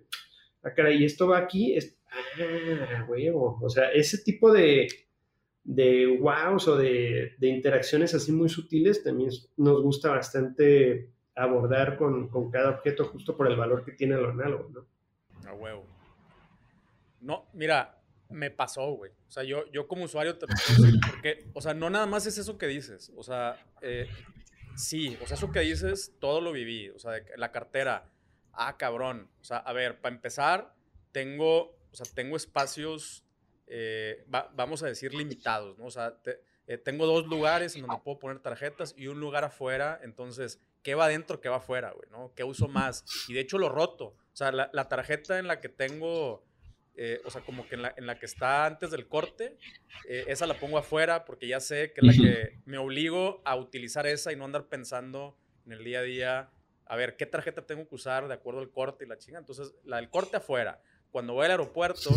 ah, caray, esto va aquí, ah, huevo, o sea, ese tipo de, de wows o de, interacciones así muy sutiles también nos gusta bastante abordar con, cada objeto justo por el valor que tiene lo análogo, ¿no? A huevo. No, mira, me pasó, güey. O sea, yo, yo como usuario te porque, o sea, no nada más es eso que dices. O sea, eh, sí, o sea, eso que dices, todo lo viví. O sea, la cartera, ah, cabrón. O sea, a ver, para empezar, tengo, o sea, tengo espacios eh, vamos a decir, limitados, ¿no? O sea, eh, tengo dos lugares en donde puedo poner tarjetas y un lugar afuera, entonces, ¿qué va adentro, qué va afuera, güey, ¿no? ¿Qué uso más? Y de hecho lo roto. O sea, la, tarjeta en la que tengo eh, o sea, como que en la, en la, que está antes del corte, eh, esa la pongo afuera porque ya sé que es la que me obligo a utilizar esa y no andar pensando en el día a día, a ver, ¿qué tarjeta tengo que usar de acuerdo al corte y la chinga? Entonces, la del corte afuera. Cuando voy al aeropuerto,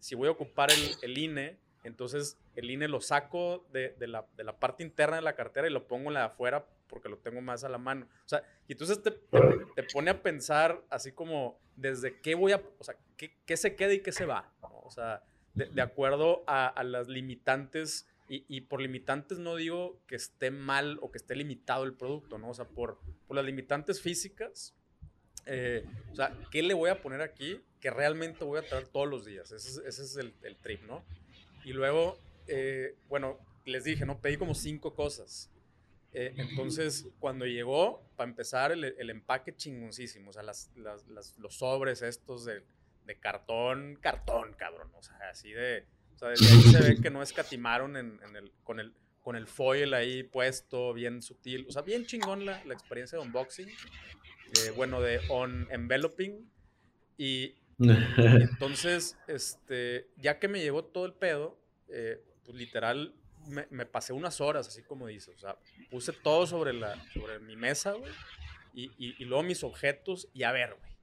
si voy a ocupar el, el INE, entonces el INE lo saco de, de, la, de, la, parte interna de la cartera y lo pongo en la de afuera porque lo tengo más a la mano. O sea, y entonces te, te, pone a pensar así como desde qué voy a, o sea, qué, qué se queda y qué se va. ¿no? O sea, de, de acuerdo a, a, las limitantes, y, y, por limitantes no digo que esté mal o que esté limitado el producto, ¿no? O sea, por, por las limitantes físicas, eh, o sea, ¿qué le voy a poner aquí que realmente voy a traer todos los días? Ese es, ese es el, el trip, ¿no? Y luego, eh, bueno, les dije, ¿no? Pedí como cinco cosas. Eh, entonces, cuando llegó, para empezar, el, el empaque chingoncísimo. O sea, las, las, las, los sobres estos de, de, cartón, cartón, cabrón. O sea, así de... O sea, desde ahí se ve que no escatimaron en, en el, con, el, con el foil ahí puesto, bien sutil. O sea, bien chingón la, la experiencia de unboxing. Eh, bueno, de on enveloping. Y, entonces, este, ya que me llegó todo el pedo, eh, pues literal me, me, pasé unas horas, así como dices. O sea, puse todo sobre, la, sobre mi mesa, güey. Y, y, y, luego mis objetos. Y a ver, güey.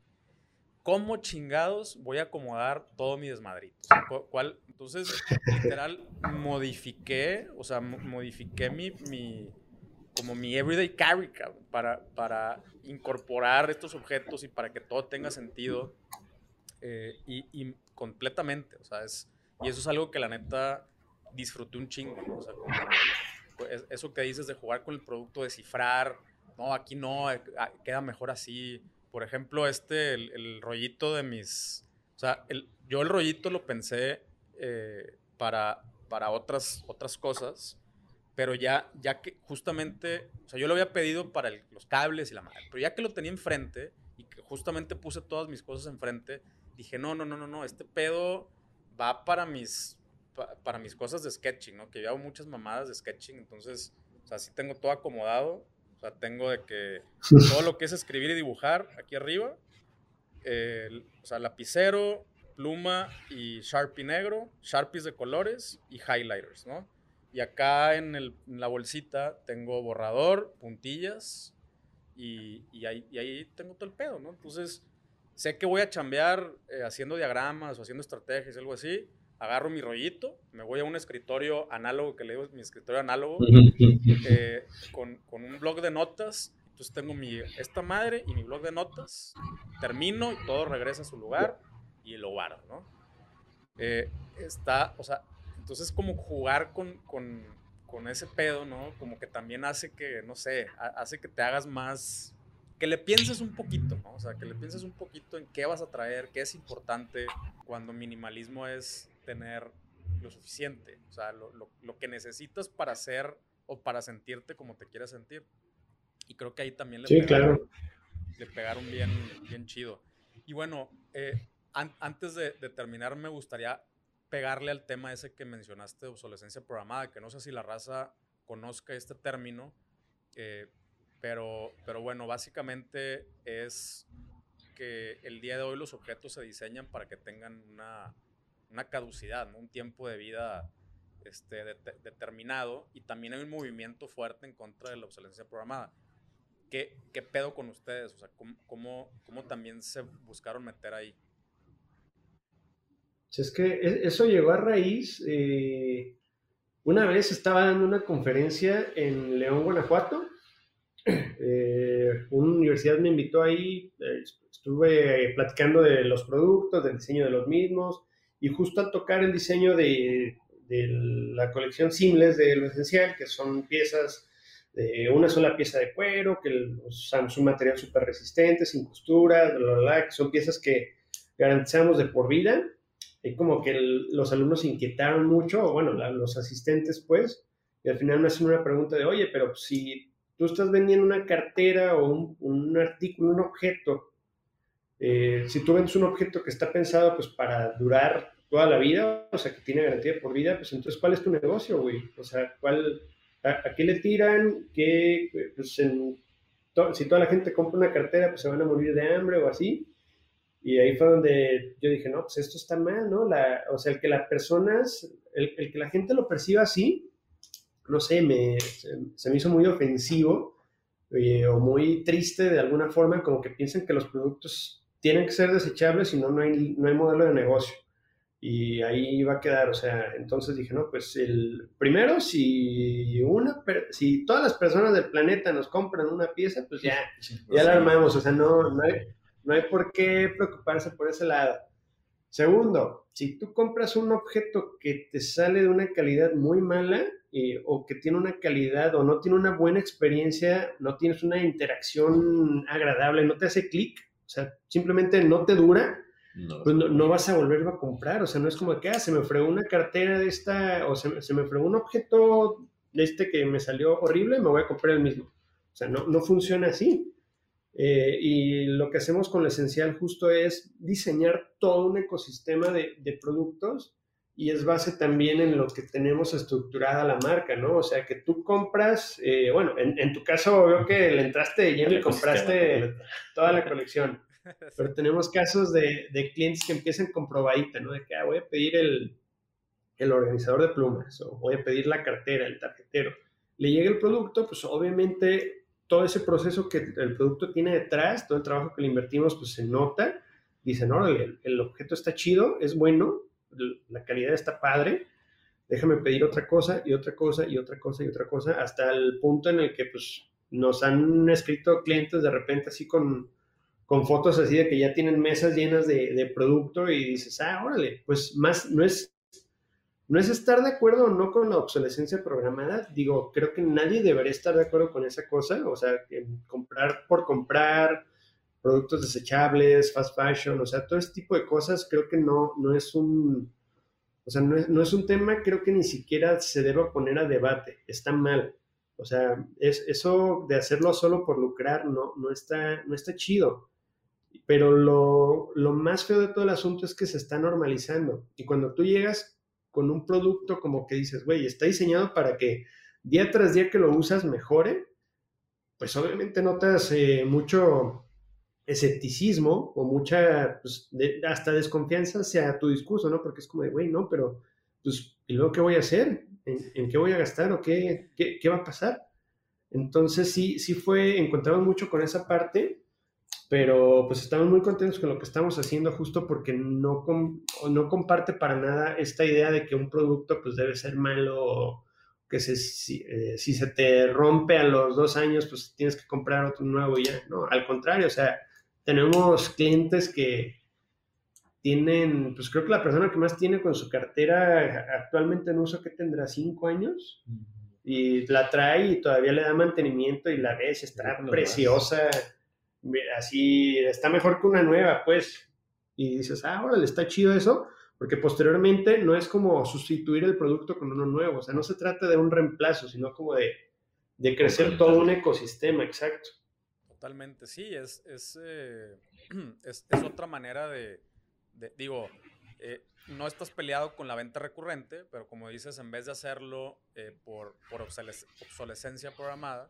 ¿Cómo chingados voy a acomodar todo mi desmadrito? O sea, ¿cuál? Entonces, literal, modifiqué, o sea, modifiqué mi, mi como mi everyday carry, cabrón, para, para incorporar estos objetos y para que todo tenga sentido eh, y, y, completamente, o sea, es, y eso es algo que la neta disfruté un chingo, ¿no? o sea, como, pues, eso que dices de jugar con el producto, descifrar, no, aquí no, eh, ah, queda mejor así, por ejemplo, este, el, el rollito de mis, o sea, el, yo el rollito lo pensé eh, para, para otras, otras cosas, pero ya, ya que justamente, o sea, yo lo había pedido para el, los cables y la madre, pero ya que lo tenía enfrente y que justamente puse todas mis cosas enfrente, dije, no, no, no, no, no, este pedo va para mis, pa, para mis cosas de sketching, ¿no? Que yo hago muchas mamadas de sketching, entonces, o sea, sí tengo todo acomodado, o sea, tengo de que todo lo que es escribir y dibujar aquí arriba, eh, o sea, lapicero, pluma y Sharpie negro, Sharpies de colores y highlighters, ¿no? Y acá en, el, en, la bolsita tengo borrador, puntillas y, y, ahí, y, ahí, tengo todo el pedo, ¿no? Entonces, sé que voy a chambear eh, haciendo diagramas o haciendo estrategias, algo así. Agarro mi rollito, me voy a un escritorio análogo, que le digo mi escritorio análogo, eh, con, con, un blog de notas. Entonces tengo mi, esta madre y mi blog de notas. Termino y todo regresa a su lugar y lo guardo, ¿no? Eh, está, o sea, entonces, como jugar con, con, con, ese pedo, ¿no? Como que también hace que, no sé, hace que te hagas más, que le pienses un poquito, ¿no? O sea, que le pienses un poquito en qué vas a traer, qué es importante, cuando minimalismo es tener lo suficiente, o sea, lo, lo, lo que necesitas para hacer o para sentirte como te quieras sentir. Y creo que ahí también le, sí, pegaron, claro. le pegaron bien, bien chido. Y bueno, eh, an antes de, de terminar, me gustaría pegarle al tema ese que mencionaste de obsolescencia programada, que no sé si la raza conozca este término, eh, pero, pero bueno, básicamente es que el día de hoy los objetos se diseñan para que tengan una, una caducidad, un tiempo de vida este, de, de, determinado y también hay un movimiento fuerte en contra de la obsolescencia programada. ¿Qué, qué pedo con ustedes? O sea, ¿cómo, cómo, también se buscaron meter ahí? Es que e, eso llegó a raíz. Eh, una vez estaba dando una conferencia en León, Guanajuato. Eh, una universidad me invitó ahí, eh, estuve platicando de los productos, del diseño de los mismos, y justo al tocar el diseño de, la colección Simles de lo esencial, que son piezas de una sola pieza de cuero, que usan un material súper resistente, sin costuras, bla, bla, son piezas que garantizamos de por vida. Y como que los alumnos se inquietaron mucho, o bueno, los asistentes pues, y al final me hacen una pregunta de, oye, pero si tú estás vendiendo una cartera o un, un artículo, un objeto, eh, si tú vendes un objeto que está pensado pues para durar toda la vida, o sea, que tiene garantía por vida, pues entonces, ¿cuál es tu negocio, güey? O sea, ¿cuál, a, a qué le tiran? ¿Qué, pues en, to, si toda la gente compra una cartera, pues se van a morir de hambre o así. Y ahí fue donde yo dije, no, pues esto está mal, ¿no? La, o sea, el que las personas, el, el que la gente lo perciba así, no sé, me, se, me hizo muy ofensivo eh, o muy triste de alguna forma, como que piensan que los productos tienen que ser desechables y no, no, hay, no hay modelo de negocio. Y ahí iba a quedar, o sea, entonces dije, no, pues el primero, si una, si todas las personas del planeta nos compran una pieza, pues ya, ya la armamos, o sea, no, no hay, no hay por qué preocuparse por ese lado. Segundo, si tú compras un objeto que te sale de una calidad muy mala eh, o que tiene una calidad o no tiene una buena experiencia, no tienes una interacción agradable, no te hace clic, o sea, simplemente no te dura, pues no, vas a volverlo a comprar. O sea, no es como que, ah, se me fregó una cartera de esta, o se, se me fregó un objeto de este que me salió horrible, me voy a comprar el mismo. O sea, no, no funciona así. Eh, y lo que hacemos con lo esencial justo es diseñar todo un ecosistema de, de, productos y es base también en lo que tenemos estructurada la marca, ¿no? O sea, que tú compras, eh, bueno, en, en, tu caso veo que le entraste de lleno y compraste toda la colección, pero tenemos casos de, de, clientes que empiezan con probadita, ¿no? De que ah, voy a pedir el, el organizador de plumas o voy a pedir la cartera, el tarjetero. Le llega el producto, pues obviamente todo ese proceso que el producto tiene detrás, todo el trabajo que le invertimos, pues se nota. Dicen, órale, el, objeto está chido, es bueno, la calidad está padre, déjame pedir otra cosa y otra cosa y otra cosa y otra cosa, hasta el punto en el que pues nos han escrito clientes de repente así con, con fotos así de que ya tienen mesas llenas de, de producto y dices, ah, órale, pues más, no es no es estar de acuerdo o no con la obsolescencia programada. Digo, creo que nadie debería estar de acuerdo con esa cosa. O sea, comprar por comprar, productos desechables, fast fashion, o sea, todo este tipo de cosas creo que no, no es un... O sea, no es, no es un tema, creo que ni siquiera se debe poner a debate. Está mal. O sea, es, eso de hacerlo solo por lucrar no, no, está, no está chido. Pero lo, lo más feo de todo el asunto es que se está normalizando. Y cuando tú llegas con un producto como que dices, güey, está diseñado para que día tras día que lo usas mejore, pues obviamente notas eh, mucho escepticismo o mucha, pues, hasta desconfianza hacia tu discurso, ¿no? Porque es como de, güey, no, pero, pues, ¿y luego qué voy a hacer? ¿En, qué voy a gastar o qué, qué, qué, va a pasar? Entonces sí, sí fue, encontramos mucho con esa parte pero pues estamos muy contentos con lo que estamos haciendo justo porque no, no comparte para nada esta idea de que un producto pues debe ser malo que se, eh, si, se te rompe a los dos años pues tienes que comprar otro nuevo ya, no, al contrario, o sea, tenemos clientes que tienen, pues creo que la persona que más tiene con su cartera actualmente en uso que tendrá cinco años y la trae y todavía le da mantenimiento y la ves, está preciosa así está mejor que una nueva, pues. Y dices, ah, órale, está chido eso, porque posteriormente no es como sustituir el producto con uno nuevo, o sea, no se trata de un reemplazo, sino como de, de crecer todo un ecosistema, exacto. Totalmente, sí, es, es, eh, es, es otra manera de, de digo, eh, no estás peleado con la venta recurrente, pero como dices, en vez de hacerlo eh, por, por obsolescencia programada,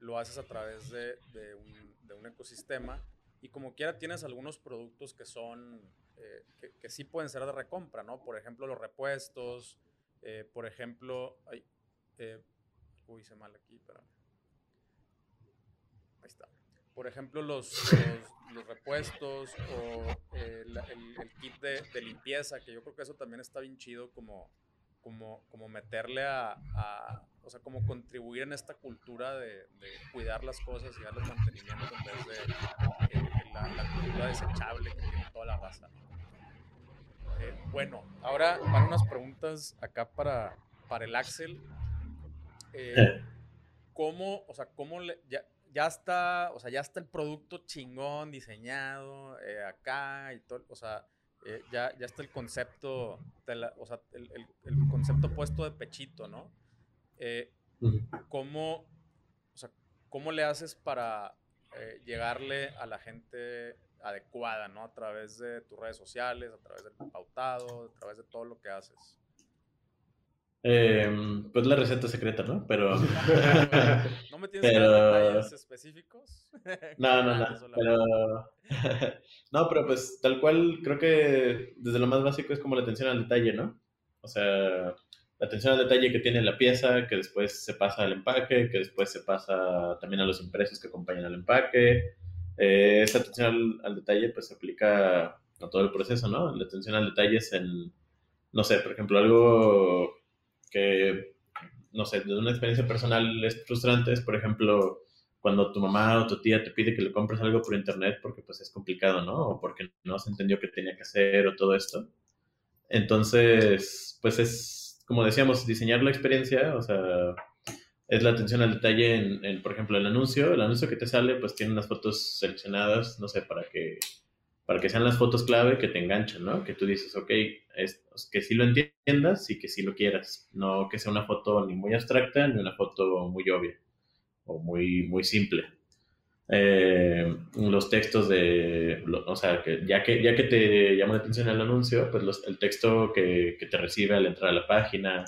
lo haces a través de, de, un, de, un, ecosistema y como quiera tienes algunos productos que son, eh, que, sí pueden ser de recompra, ¿no? Por ejemplo, los repuestos, eh, por ejemplo, eh, uy, hice mal aquí, espérame. Ahí está. Por ejemplo, los, los, repuestos o el, kit de, limpieza, que yo creo que eso también está bien chido como, como, como meterle a o sea, como contribuir en esta cultura de, de cuidar las cosas y darles mantenimiento en vez de eh, la, la, cultura desechable que tiene toda la raza. Eh, bueno, ahora van unas preguntas acá para, para el Axel. Eh, ¿Cómo, o sea, cómo le, ya, ya está, o sea, ya está el producto chingón diseñado eh, acá y todo, o sea, ya, ya está el concepto, de la, o sea, el, el, el, concepto puesto de pechito, ¿no? Eh, ¿cómo, o sea, ¿Cómo le haces para eh, llegarle a la gente adecuada, ¿no? A través de tus redes sociales, a través del pautado, a través de todo lo que haces. Em, pues la receta secreta, ¿no? Pero. ¿No me tienes pero... detalles específicos? No, no, no. Pero... no, pero pues tal cual, creo que desde lo más básico es como la atención al detalle, ¿no? O sea, la atención al detalle que tiene la pieza, que después se pasa al empaque, que después se pasa también a los impresos que acompañan al empaque. Eh, esa atención al, al, detalle pues se aplica a todo el proceso, ¿no? La atención al detalle es en, no sé, por ejemplo, algo que, no sé, de una experiencia personal es frustrante, es por ejemplo cuando tu mamá o tu tía te pide que le compres algo por internet porque pues es complicado, ¿no? O porque no se entendió qué tenía que hacer o todo esto. Entonces, pues es, como decíamos, diseñar la experiencia, o sea, es la atención al detalle en, por ejemplo, el anuncio. El anuncio que te sale, pues tiene unas fotos seleccionadas, no sé, para que para que sean las fotos clave que te enganchan, ¿no? Que tú dices, ok, es, que sí lo entiendas y que sí lo quieras, no que sea una foto ni muy abstracta ni una foto muy obvia o muy, muy simple. Eh, los textos de, o sea, que ya, que ya que te llama la atención el anuncio, pues los, el texto que, que, te recibe al entrar a la página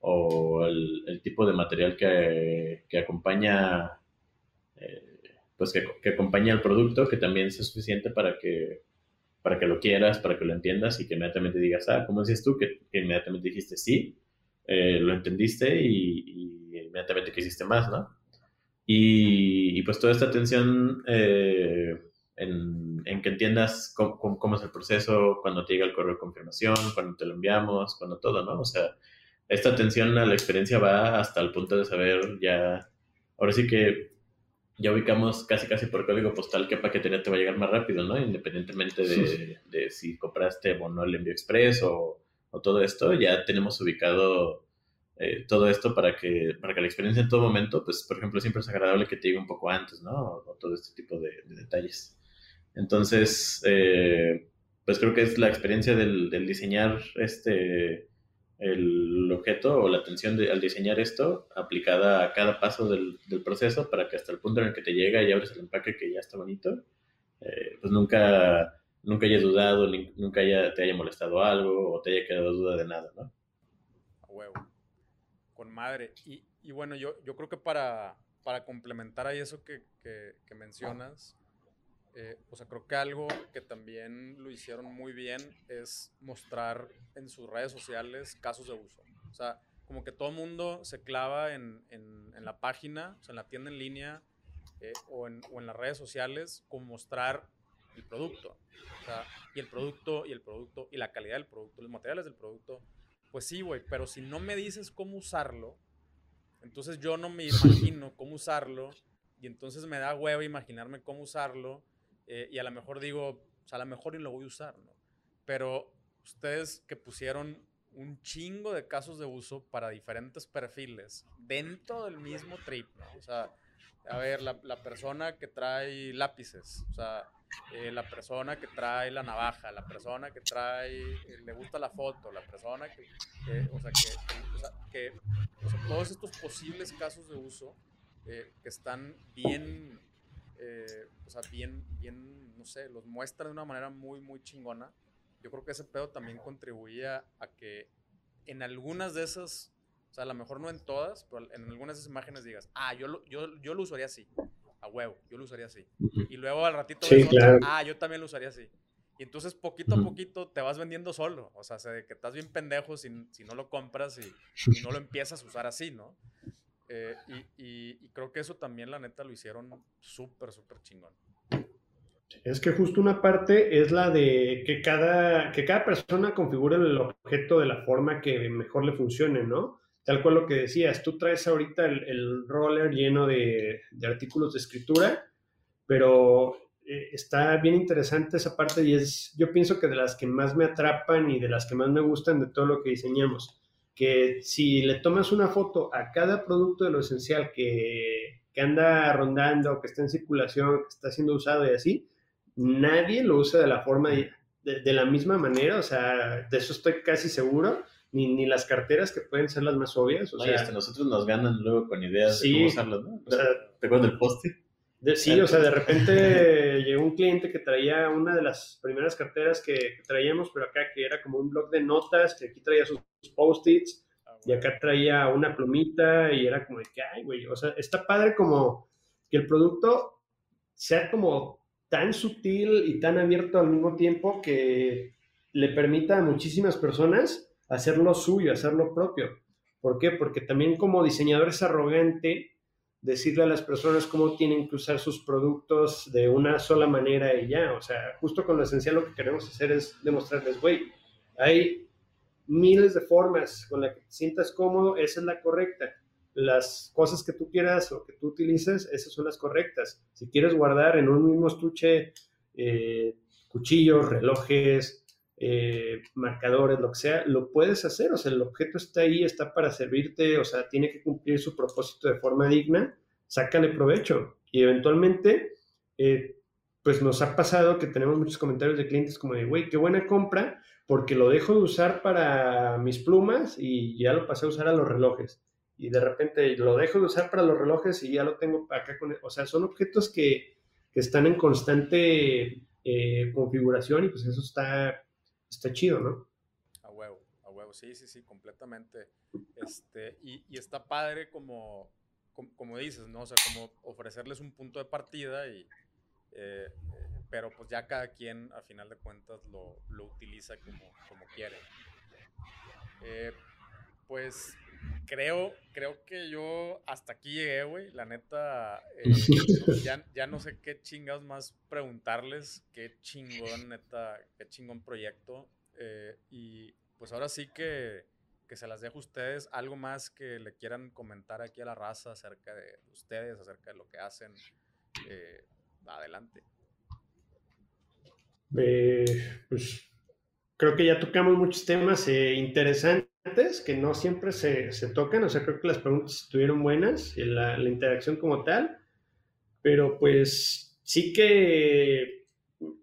o el, el tipo de material que, que acompaña eh, pues que, que acompañe al producto, que también sea suficiente para que, para que lo quieras, para que lo entiendas y que inmediatamente digas, ah, ¿cómo dices tú? Que, inmediatamente dijiste sí, eh, lo entendiste y, inmediatamente quisiste más, ¿no? Y, pues toda esta atención eh, en, en, que entiendas cómo, cómo, es el proceso, cuando te llega el correo de confirmación, cuando te lo enviamos, cuando todo, ¿no? O sea, esta atención a la experiencia va hasta el punto de saber ya, ahora sí que ya ubicamos casi casi por código postal qué paquetería te va a llegar más rápido, ¿no? Independientemente de, de si compraste o no el envío express o, o todo esto, ya tenemos ubicado eh, todo esto para que, para que la experiencia en todo momento, pues, por ejemplo, siempre es agradable que te llegue un poco antes, ¿no? O, todo este tipo de, detalles. Entonces, eh, pues creo que es la experiencia del, del diseñar este el objeto o la atención al diseñar esto aplicada a cada paso del, proceso para que hasta el punto en el que te llega y abres el empaque que ya está bonito, eh, pues nunca, nunca hayas dudado, nunca haya, te haya molestado algo o te haya quedado duda de nada, ¿no? Huevo. Con madre. Y, y bueno, yo, yo creo que para, para complementar ahí eso que, que, mencionas, eh, o sea, creo que algo que también lo hicieron muy bien es mostrar en sus redes sociales casos de uso. O sea, como que todo el mundo se clava en, en, la página, o sea, en la tienda en línea eh, o, en, o, en, las redes sociales con mostrar el producto. O sea, y el producto, y el producto, y la calidad del producto, los materiales del producto. Pues sí, güey, pero si no me dices cómo usarlo, entonces yo no me imagino cómo usarlo y entonces me da huevo imaginarme cómo usarlo eh, y a lo mejor digo, o sea, a lo mejor y lo voy a usar, ¿no? Pero ustedes que pusieron un chingo de casos de uso para diferentes perfiles dentro del mismo trip, ¿no? O sea, a ver, la, la persona que trae lápices, o sea, eh, la persona que trae la navaja, la persona que trae, eh, le gusta la foto, la persona que, o sea, que, o sea, que o sea, todos estos posibles casos de uso que están bien eh, o sea, bien, bien, no sé, los muestra de una manera muy, muy chingona. Yo creo que ese pedo también contribuía a que en algunas de esas, o sea, a lo mejor no en todas, pero en algunas de esas imágenes digas, ah, yo lo, yo, yo lo usaría así, a huevo, yo lo usaría así. Y luego al ratito, ah, yo también lo usaría así. Y entonces poquito a poquito te vas vendiendo solo. O sea, que estás bien pendejo si, si no lo compras y, y, no lo empiezas a usar así, ¿no? Eh, y, creo que eso también, la neta, lo hicieron súper, súper chingón. Es que justo una parte es la de que cada, que cada persona configure el objeto de la forma que mejor le funcione, ¿no? Tal cual lo que decías, tú traes ahorita el, roller lleno de, de, artículos de escritura, pero eh, está bien interesante esa parte y es, yo pienso que de las que más me atrapan y de las que más me gustan de todo lo que diseñamos que si le tomas una foto a cada producto de lo esencial que, que anda rondando, que está en circulación, que está siendo usado y así, nadie lo usa de la forma, de, de, la misma manera, o sea, de eso estoy casi seguro, ni, ni las carteras que pueden ser las más obvias. O sea, hasta nosotros nos ganan luego con ideas de cómo usarlas, ¿no? O sea, ¿Te acuerdas del poste? sí, o sea, de repente llegó un cliente que traía una de las primeras carteras que, traíamos, pero acá que era como un blog de notas, que aquí traía sus post-its. y acá traía una plumita y era como de que, ay, güey, o sea, está padre como que el producto sea como tan sutil y tan abierto al mismo tiempo que le permita a muchísimas personas hacerlo suyo, hacerlo propio. ¿Por qué? Porque también como diseñador es arrogante decirle a las personas cómo tienen que usar sus productos de una sola manera y ya. O sea, justo con lo esencial lo que queremos hacer es demostrarles, güey, hay miles de formas con las que te sientas cómodo, esa es la correcta. Las cosas que tú quieras o que tú utilices, esas son las correctas. Si quieres guardar en un mismo estuche eh, cuchillos, relojes, eh, marcadores, lo que sea, lo puedes hacer. O sea, el objeto está ahí, está para servirte, o sea, tiene que cumplir su propósito de forma digna. Sácale provecho. Y eventualmente, eh, pues nos ha pasado que tenemos muchos comentarios de clientes como de, güey, qué buena compra, porque lo dejo de usar para mis plumas y ya lo pasé a usar a los relojes. Y de repente lo dejo de usar para los relojes y ya lo tengo acá con... O sea, son objetos que, que están en constante eh, configuración y pues eso está, está chido, ¿no? A huevo, a huevo, sí, sí, sí, completamente. Este, y, está padre como, como, dices, ¿no? O sea, como ofrecerles un punto de partida y... Eh, pero pues ya cada quien a final de cuentas lo, lo utiliza como, como quiere. Eh, pues creo, creo que yo hasta aquí llegué, güey. La neta, eh, ya, ya, no sé qué chingados más preguntarles. Qué chingón, neta, qué chingón proyecto. Eh, y pues ahora sí que, que, se las dejo a ustedes. Algo más que le quieran comentar aquí a la raza acerca de ustedes, acerca de lo que hacen. adelante. Eh, pues creo que ya tocamos muchos temas eh, interesantes que no siempre se, se, tocan, o sea, creo que las preguntas estuvieron buenas, y la, la, interacción como tal, pero pues sí que,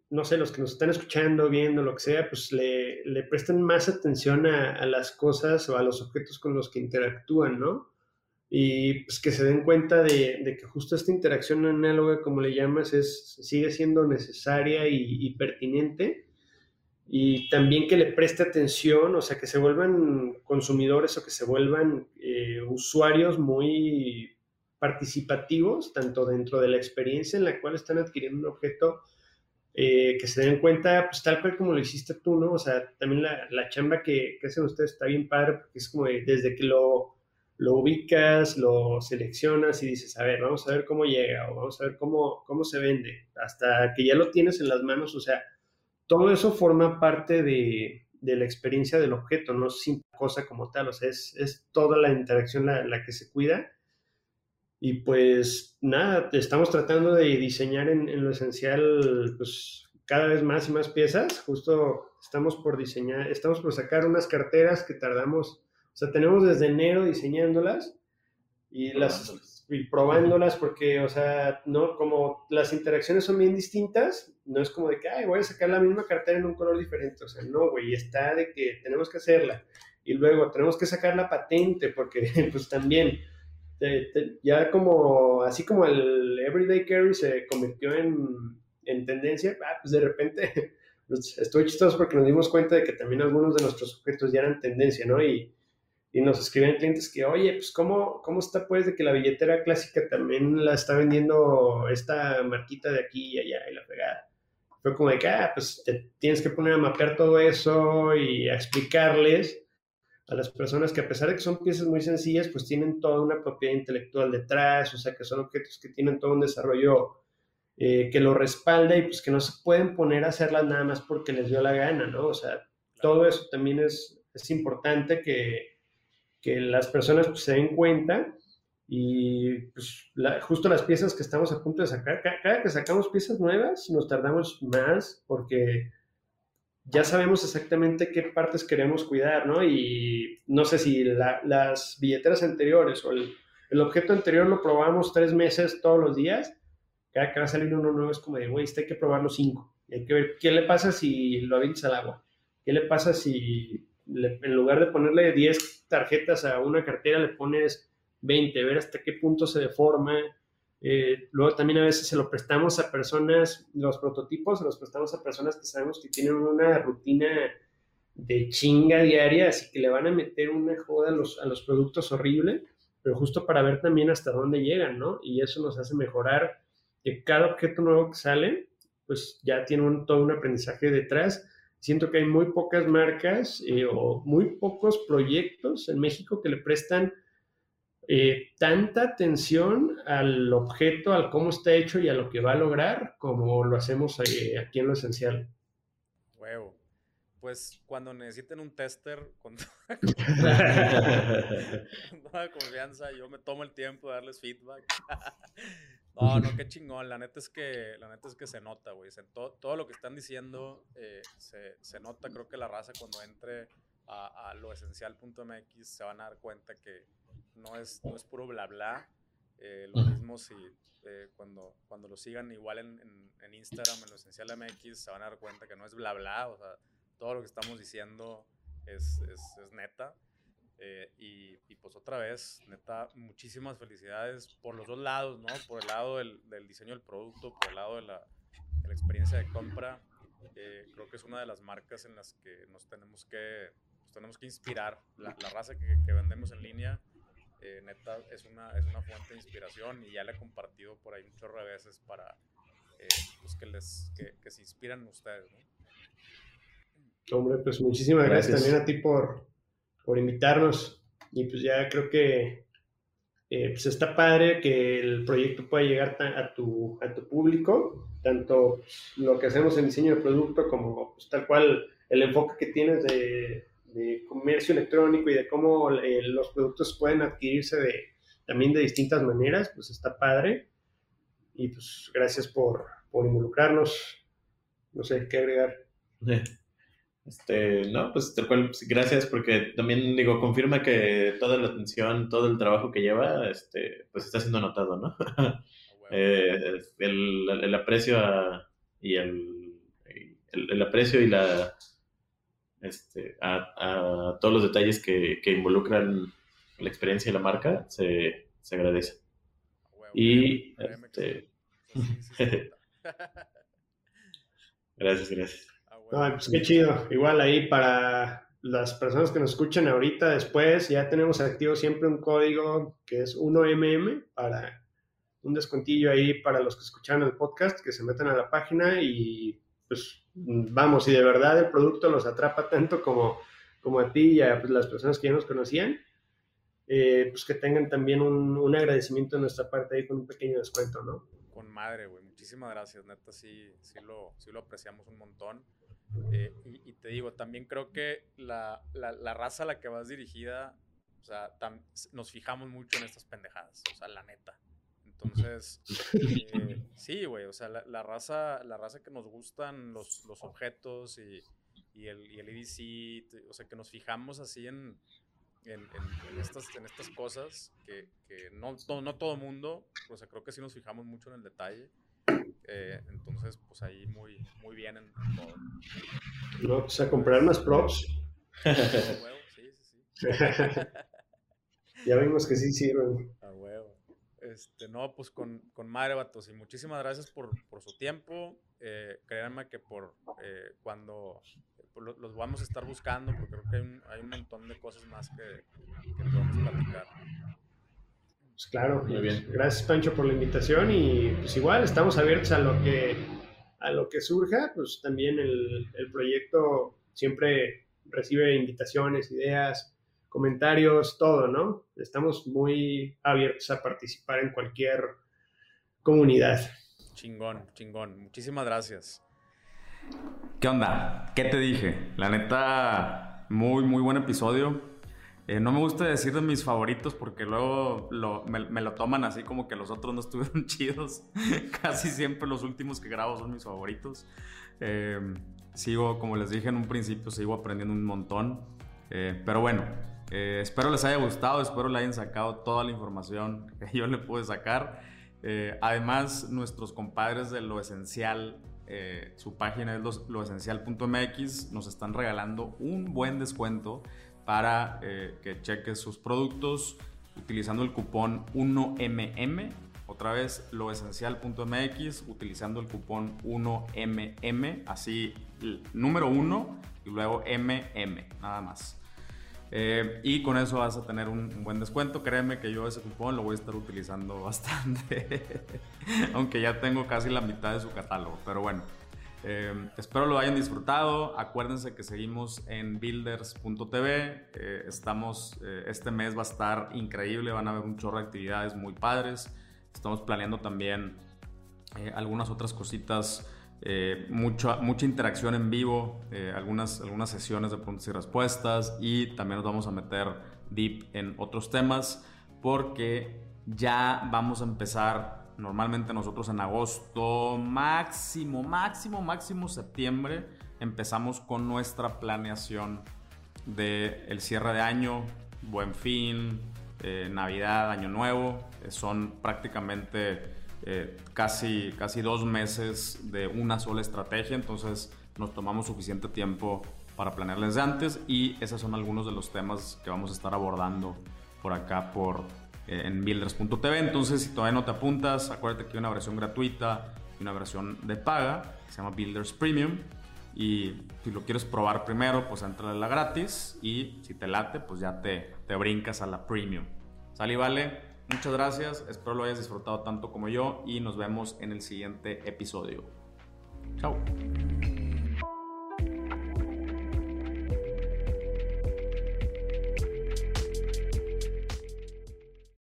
no sé, los que nos están escuchando, viendo, lo que sea, pues le, le prestan más atención a, a, las cosas o a los objetos con los que interactúan, ¿no? y pues que se den cuenta de, de, que justo esta interacción análoga, como le llamas, es, sigue siendo necesaria y, pertinente y también que le preste atención, o sea, que se vuelvan consumidores o que se vuelvan eh, usuarios muy participativos, tanto dentro de la experiencia en la cual están adquiriendo un objeto, eh, que se den cuenta, pues tal cual como lo hiciste tú, ¿no? O sea, también la, la chamba que, que hacen ustedes está bien padre, porque es como desde que lo lo ubicas, lo seleccionas y dices, a ver, vamos a ver cómo llega o vamos a ver cómo, cómo se vende, hasta que ya lo tienes en las manos, o sea, todo eso forma parte de, la experiencia del objeto, no simple cosa como tal, o sea, es, es toda la interacción la, la, que se cuida. Y pues nada, estamos tratando de diseñar en, en lo esencial, pues cada vez más y más piezas. Justo estamos por diseñar, estamos por sacar unas carteras que tardamos o sea, tenemos desde enero diseñándolas y las y probándolas porque, o sea, no, como las interacciones son bien distintas, no es como de que, ay, voy a sacar la misma cartera en un color diferente. O sea, no, güey, está de que tenemos que hacerla. Y luego tenemos que sacar la patente porque, pues también, ya como, así como el Everyday Carry se convirtió en, en tendencia, ah, pues de repente, pues, estoy chistoso porque nos dimos cuenta de que también algunos de nuestros objetos ya eran tendencia, ¿no? Y, y nos escriben clientes que, oye, pues ¿cómo, cómo está pues de que la billetera clásica también la está vendiendo esta marquita de aquí y allá y la pegada? Fue como de que, ah, pues te tienes que poner a mapear todo eso y a explicarles a las personas que a pesar de que son piezas muy sencillas, pues tienen toda una propiedad intelectual detrás, o sea, que son objetos que tienen todo un desarrollo eh, que lo respalda y pues que no se pueden poner a hacerlas nada más porque les dio la gana, ¿no? O sea, todo eso también es, es importante que, que las personas pues, se den cuenta y pues, justo las piezas que estamos a punto de sacar, cada, que sacamos piezas nuevas nos tardamos más porque ya sabemos exactamente qué partes queremos cuidar, ¿no? Y no sé si las billeteras anteriores o el, el, objeto anterior lo probamos tres meses todos los días, cada que va a uno nuevo es como de, güey, este hay que probarlo cinco. Hay que ver qué le pasa si lo avientas al agua, qué le pasa si en lugar de ponerle 10 tarjetas a una cartera, le pones 20, ver hasta qué punto se deforma. Eh, luego también a veces se lo prestamos a personas, los prototipos se los prestamos a personas que sabemos que tienen una rutina de chinga diaria, así que le van a meter una joda a los, a los productos horrible, pero justo para ver también hasta dónde llegan, ¿no? Y eso nos hace mejorar que cada objeto nuevo que sale, pues ya tiene un, todo un aprendizaje detrás. Siento que hay muy pocas marcas eh, o muy pocos proyectos en México que le prestan eh, tanta atención al objeto, al cómo está hecho y a lo que va a lograr, como lo hacemos eh, aquí en lo esencial. Huevo. Pues cuando necesiten un tester con toda, confianza, yo me tomo el tiempo de darles feedback. no, no, qué chingón. La neta es que, la neta es que se nota, güey. Todo, todo, lo que están diciendo eh, se, se, nota. Creo que la raza cuando entre a, a loesencial.mx se van a dar cuenta que no es, no es puro bla bla. Eh, lo mismo si eh, cuando, cuando lo sigan igual en, en, en, Instagram, en lo esencial MX, se van a dar cuenta que no es bla bla, o sea, todo lo que estamos diciendo es, es, es neta. Eh, y, y, pues otra vez, neta, muchísimas felicidades por los dos lados, ¿no? Por el lado del, del diseño del producto, por el lado de la, de la experiencia de compra. Eh, creo que es una de las marcas en las que nos tenemos que, nos tenemos que inspirar. La, la raza que, que vendemos en línea eh, neta, es una, es una fuente de inspiración y ya le he compartido por ahí de veces para eh, pues que, les, que, que, se inspiran ustedes. ¿no? Hombre, pues muchísimas gracias. gracias, también a ti por, por invitarnos y pues ya creo que eh, pues está padre que el proyecto pueda llegar a tu, a tu público, tanto lo que hacemos en diseño de producto como pues, tal cual el enfoque que tienes de de comercio electrónico y de cómo eh, los productos pueden adquirirse de, también de distintas maneras, pues está padre. Y pues gracias por, por involucrarnos. No sé qué agregar. Este, no, pues tal cual, pues, gracias porque también digo, confirma que toda la atención, todo el trabajo que lleva, este, pues está siendo notado, ¿no? eh, el, el, aprecio a, y el, el, el aprecio y la este, a, todos los detalles que, que, involucran la experiencia y la marca, se, se agradece. y este... gracias, gracias. Pues qué chido. Igual ahí para las personas que nos escuchan ahorita, después, ya tenemos activo siempre un código que es 1MM para un descontillo ahí para los que escucharon el podcast, que se metan a la página y pues vamos, si de verdad el producto los atrapa tanto como, como a ti y a pues, las personas que ya nos conocían, eh, pues que tengan también un, un, agradecimiento de nuestra parte ahí con un pequeño descuento, ¿no? Con madre, güey. Muchísimas gracias, neta, sí, sí, lo, sí lo apreciamos un montón. Eh, y, y, te digo, también creo que la, la, la, raza a la que vas dirigida, o sea, tam, nos fijamos mucho en estas pendejadas, o sea, la neta. Entonces, eh, sí, güey, o sea, la, la, raza, la raza que nos gustan los, los objetos y, y, el, y el EDC, o sea, que nos fijamos así en, en, en, estas, en estas cosas que, que no, no, no, todo mundo, o sea, creo que sí nos fijamos mucho en el detalle. Eh, entonces, pues ahí muy, muy bien en, todo. No, pues a comprar más props. sí, sí, sí. ya vimos que sí sirven. A huevo. Este, no, pues con, con madre, vatos. Y muchísimas gracias por, por su tiempo. Eh, créanme que por eh, cuando por lo, los vamos a estar buscando, porque creo que hay un, hay un montón de cosas más que, que podemos platicar. Pues claro, muy bien. Gracias, Pancho, por la invitación. Y pues igual estamos abiertos a lo que, a lo que surja. Pues también el, el proyecto siempre recibe invitaciones, ideas comentarios, todo, ¿no? Estamos muy abiertos a participar en cualquier comunidad. Chingón, chingón. Muchísimas gracias. ¿Qué onda? ¿Qué te dije? La neta, muy, muy buen episodio. Eh, no me gusta decir de mis favoritos porque luego me, lo toman así como que los otros no estuvieron chidos. Casi siempre los últimos que grabo son mis favoritos. Eh, sigo, como les dije en un principio, sigo aprendiendo un montón. Eh, pero bueno, eh, espero les haya gustado, espero le hayan sacado toda la información que yo le pude sacar. Además, nuestros compadres de Lo Esencial, su página es loesencial.mx, nos están regalando un buen descuento para eh, que cheques sus productos utilizando el cupón 1MM Otra vez, loesencial.mx utilizando el cupón 1MM, así número 1 y luego MM, nada más. Eh, y con eso vas a tener un, buen descuento. Créeme que yo ese cupón lo voy a estar utilizando bastante. Aunque ya tengo casi la mitad de su catálogo. Pero bueno, eh, espero lo hayan disfrutado. Acuérdense que seguimos en builders.tv. Eh, estamos, este mes va a estar increíble. Van a haber un chorro de actividades muy padres. Estamos planeando también algunas otras cositas eh, mucha, interacción en vivo, eh, algunas, algunas sesiones de preguntas y respuestas y también nos vamos a meter deep en otros temas porque ya vamos a empezar normalmente nosotros en agosto, máximo, máximo, máximo septiembre, empezamos con nuestra planeación del el cierre de año, buen fin, eh, Navidad, Año Nuevo, son prácticamente eh, casi, casi dos meses de una sola estrategia, entonces nos tomamos suficiente tiempo para planearles de antes y esos son algunos de los temas que vamos a estar abordando por acá por, eh, en builders.tv. Entonces, si todavía no te apuntas, acuérdate que hay una versión gratuita y una versión de paga que se llama Builders Premium. Y si lo quieres probar primero, pues entra a la gratis y si te late, pues ya te, te brincas a la premium. Sale y vale. Muchas gracias, espero lo hayas disfrutado tanto como yo y nos vemos en el siguiente episodio. Chao.